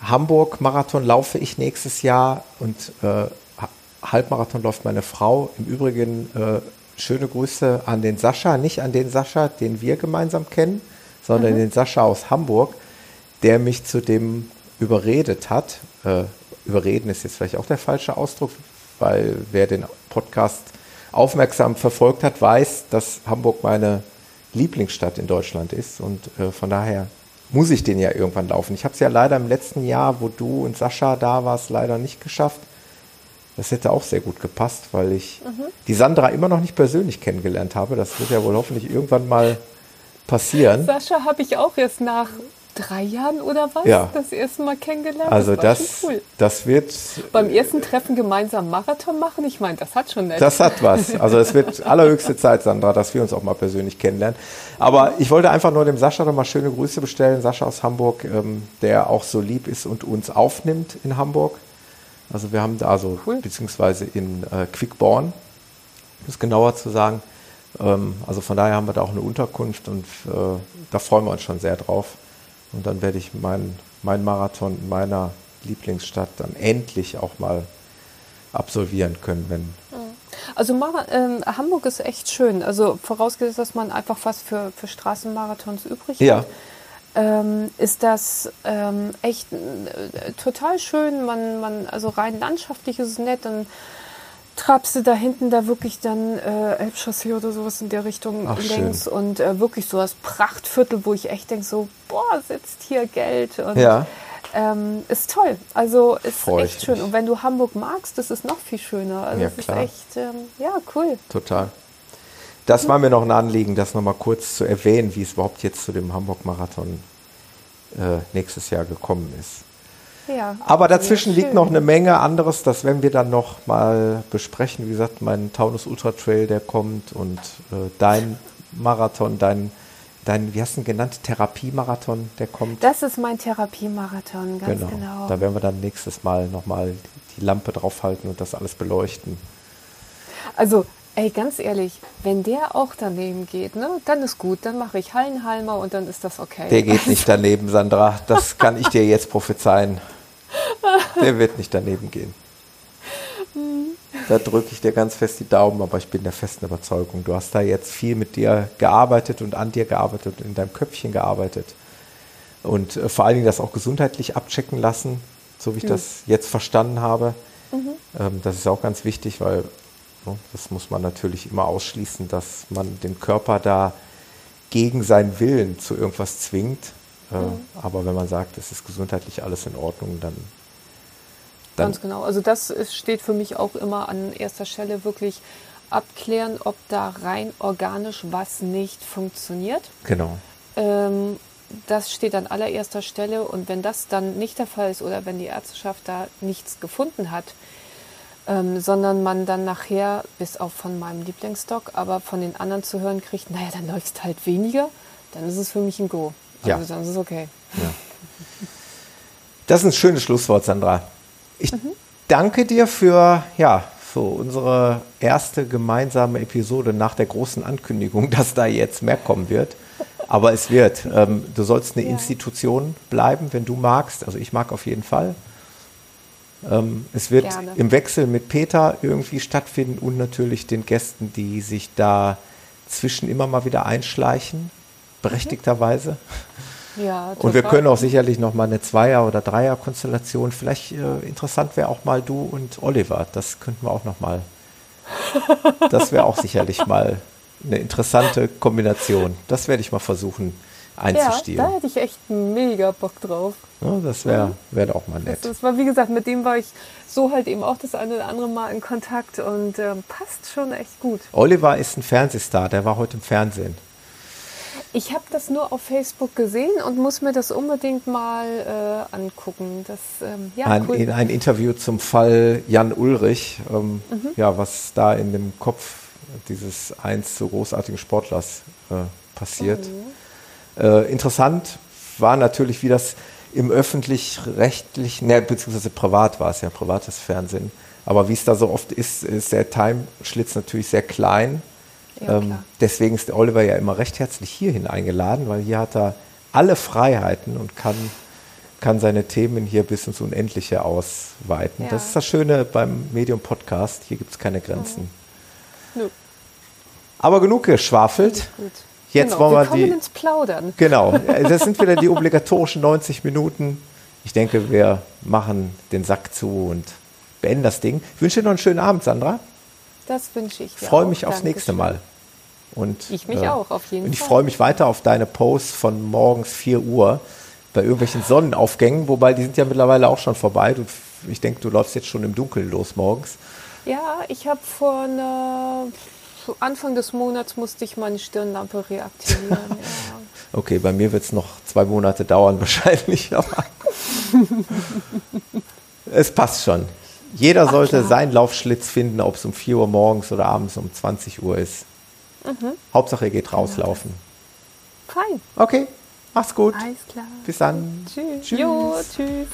Hamburg Marathon laufe ich nächstes Jahr und äh, Ha- Halbmarathon läuft meine Frau. Im Übrigen äh, schöne Grüße an den Sascha, nicht an den Sascha, den wir gemeinsam kennen, sondern Mhm. den Sascha aus Hamburg, der mich zu dem überredet hat. Äh, überreden ist jetzt vielleicht auch der falsche Ausdruck, weil wer den Podcast aufmerksam verfolgt hat, weiß, dass Hamburg meine Lieblingsstadt in Deutschland ist und äh, von daher muss ich den ja irgendwann laufen. Ich habe es ja leider im letzten Jahr, wo du und Sascha da warst, leider nicht geschafft. Das hätte auch sehr gut gepasst, weil ich die Sandra immer noch nicht persönlich kennengelernt habe. Das wird ja wohl hoffentlich irgendwann mal passieren. Sascha habe ich auch erst nach drei Jahren oder was Ja. das erste Mal kennengelernt. Also das, schon cool. das wird, Beim ersten Treffen gemeinsam Marathon machen, ich meine, das hat schon nett. das hat was. Also es wird allerhöchste Zeit, Sandra, dass wir uns auch mal persönlich kennenlernen. Aber ich wollte einfach nur dem Sascha noch mal schöne Grüße bestellen. Sascha aus Hamburg, ähm, der auch so lieb ist und uns aufnimmt in Hamburg. Also wir haben da also, Cool. beziehungsweise in äh, Quickborn, um es genauer zu sagen. Ähm, also von daher haben wir da auch eine Unterkunft und äh, da freuen wir uns schon sehr drauf. Und dann werde ich meinen mein Marathon in meiner Lieblingsstadt dann endlich auch mal absolvieren können, wenn Also Mara ähm, Hamburg ist echt schön. Also vorausgesetzt, dass man einfach was für, für Straßenmarathons übrig Ja. hat. Ähm, ist das ähm, echt äh, total schön. Man, man, also rein landschaftlich ist es nett. Dann trabst du da hinten da wirklich dann äh, Elbchaussee oder sowas in der Richtung Ach, längs und äh, wirklich so das Prachtviertel, wo ich echt denke so, boah, sitzt hier Geld und Ja. ähm, ist toll. Also ist Freu echt schön. mich. Und wenn du Hamburg magst, das ist noch viel schöner. Also Ja, es klar. ist echt, ähm, ja, cool. Total. Das war mir noch ein Anliegen, das nochmal kurz zu erwähnen, wie es überhaupt jetzt zu dem Hamburg-Marathon äh, nächstes Jahr gekommen ist. Ja, Aber dazwischen liegt noch eine Menge anderes, das werden wir dann noch mal besprechen. Wie gesagt, mein Taunus Ultra Trail, der kommt und äh, dein Marathon, dein, dein, wie hast du ihn genannt, Therapiemarathon, der kommt. Das ist mein Therapiemarathon, ganz genau. Da werden wir dann nächstes Mal nochmal die Lampe draufhalten und das alles beleuchten. Also, ey, ganz ehrlich, wenn der auch daneben geht, ne, dann ist gut. Dann mache ich Hallenhalmer und dann ist das okay. Der geht nicht daneben, Sandra. Das kann ich dir jetzt prophezeien. Der wird nicht daneben gehen. Da drücke ich dir ganz fest die Daumen, aber ich bin der festen Überzeugung, du hast da jetzt viel mit dir gearbeitet und an dir gearbeitet und in deinem Köpfchen gearbeitet. Und äh, vor allen Dingen das auch gesundheitlich abchecken lassen, so wie ich das jetzt verstanden habe. Ähm, das ist auch ganz wichtig, weil ne, das muss man natürlich immer ausschließen, dass man den Körper da gegen seinen Willen zu irgendwas zwingt. Äh, Aber wenn man sagt, es ist gesundheitlich alles in Ordnung, dann, dann Ganz genau. Also das steht für mich auch immer an erster Stelle wirklich abklären, ob da rein organisch was nicht funktioniert. genau. Ähm, das steht an allererster Stelle und wenn das dann nicht der Fall ist oder wenn die Ärzteschaft da nichts gefunden hat, ähm, sondern man dann nachher, bis auf von meinem Lieblingsdoc, aber von den anderen zu hören kriegt, naja, dann läuft halt weniger, dann ist es für mich ein Go. Also Ja. dann ist es okay. Das ist ein schönes Schlusswort, Sandra. Ich danke dir für, ja, für unsere erste gemeinsame Episode nach der großen Ankündigung, dass da jetzt mehr kommen wird. Aber es wird. Ähm, du sollst eine Ja. Institution bleiben, wenn du magst. Also ich mag auf jeden Fall. Ähm, es wird Gerne. im Wechsel mit Peter irgendwie stattfinden und natürlich den Gästen, die sich da zwischen immer mal wieder einschleichen, berechtigterweise. Ja, Und wir können auch sicherlich noch mal eine Zweier- oder Dreier-Konstellation. Vielleicht äh, interessant wäre auch mal du und Oliver. Das könnten wir auch noch mal. Das wäre auch sicherlich mal eine interessante Kombination. Das werde ich mal versuchen Ja, einzustielen. da hätte ich echt mega Bock drauf. Ja, das wäre wär auch mal nett. Das war, wie gesagt, mit dem war ich so halt eben auch das eine oder andere Mal in Kontakt und ähm, passt schon echt gut. Oliver ist ein Fernsehstar. Der war heute im Fernsehen. Ich habe das nur auf Facebook gesehen und muss mir das unbedingt mal äh, angucken. Das, ähm, ja, ein, cool. in ein Interview zum Fall Jan Ulrich, ähm, Mhm. ja, was da in dem Kopf dieses einst so großartigen Sportlers äh, passiert. Mhm. Äh, interessant war natürlich, wie das im öffentlich-rechtlichen, ne, beziehungsweise privat war es ja, privates Fernsehen, aber wie es da so oft ist, ist der Timeschlitz natürlich sehr klein. Ja, ähm, deswegen ist der Oliver ja immer recht herzlich hierhin eingeladen, weil hier hat er alle Freiheiten und kann, kann seine Themen hier bis ins Unendliche ausweiten. Ja. Das ist das Schöne beim Medium-Podcast, hier gibt es keine Grenzen. Nö, Aber genug geschwafelt. gut. Jetzt genau, wollen wir wir kommen die- ins Plaudern. Genau, das sind wieder die obligatorischen 90 Minuten. Ich denke, wir machen den Sack zu und beenden das Ding. Ich wünsche dir noch einen schönen Abend, Sandra. Das wünsche ich dir. freue auch. mich aufs nächste Dankeschön. Mal. Und, Ich mich auch, auf jeden Und ich Fall. freue mich weiter auf deine Posts von morgens 4 Uhr, bei irgendwelchen Sonnenaufgängen, wobei die sind ja mittlerweile auch schon vorbei. Du, ich denke, du läufst jetzt schon im Dunkeln los morgens. Ja, ich habe vor einer, Anfang des Monats musste ich meine Stirnlampe reaktivieren. ja. Okay, bei mir wird es noch zwei Monate dauern wahrscheinlich, aber es passt schon. Jeder sollte klar. seinen Laufschlitz finden, ob es um 4 Uhr morgens oder abends um 20 Uhr ist. Hauptsache, ihr geht rauslaufen. Fein. Okay, mach's gut. Alles klar. Bis dann. Tschüss. Tschüss. Jo, tschüss.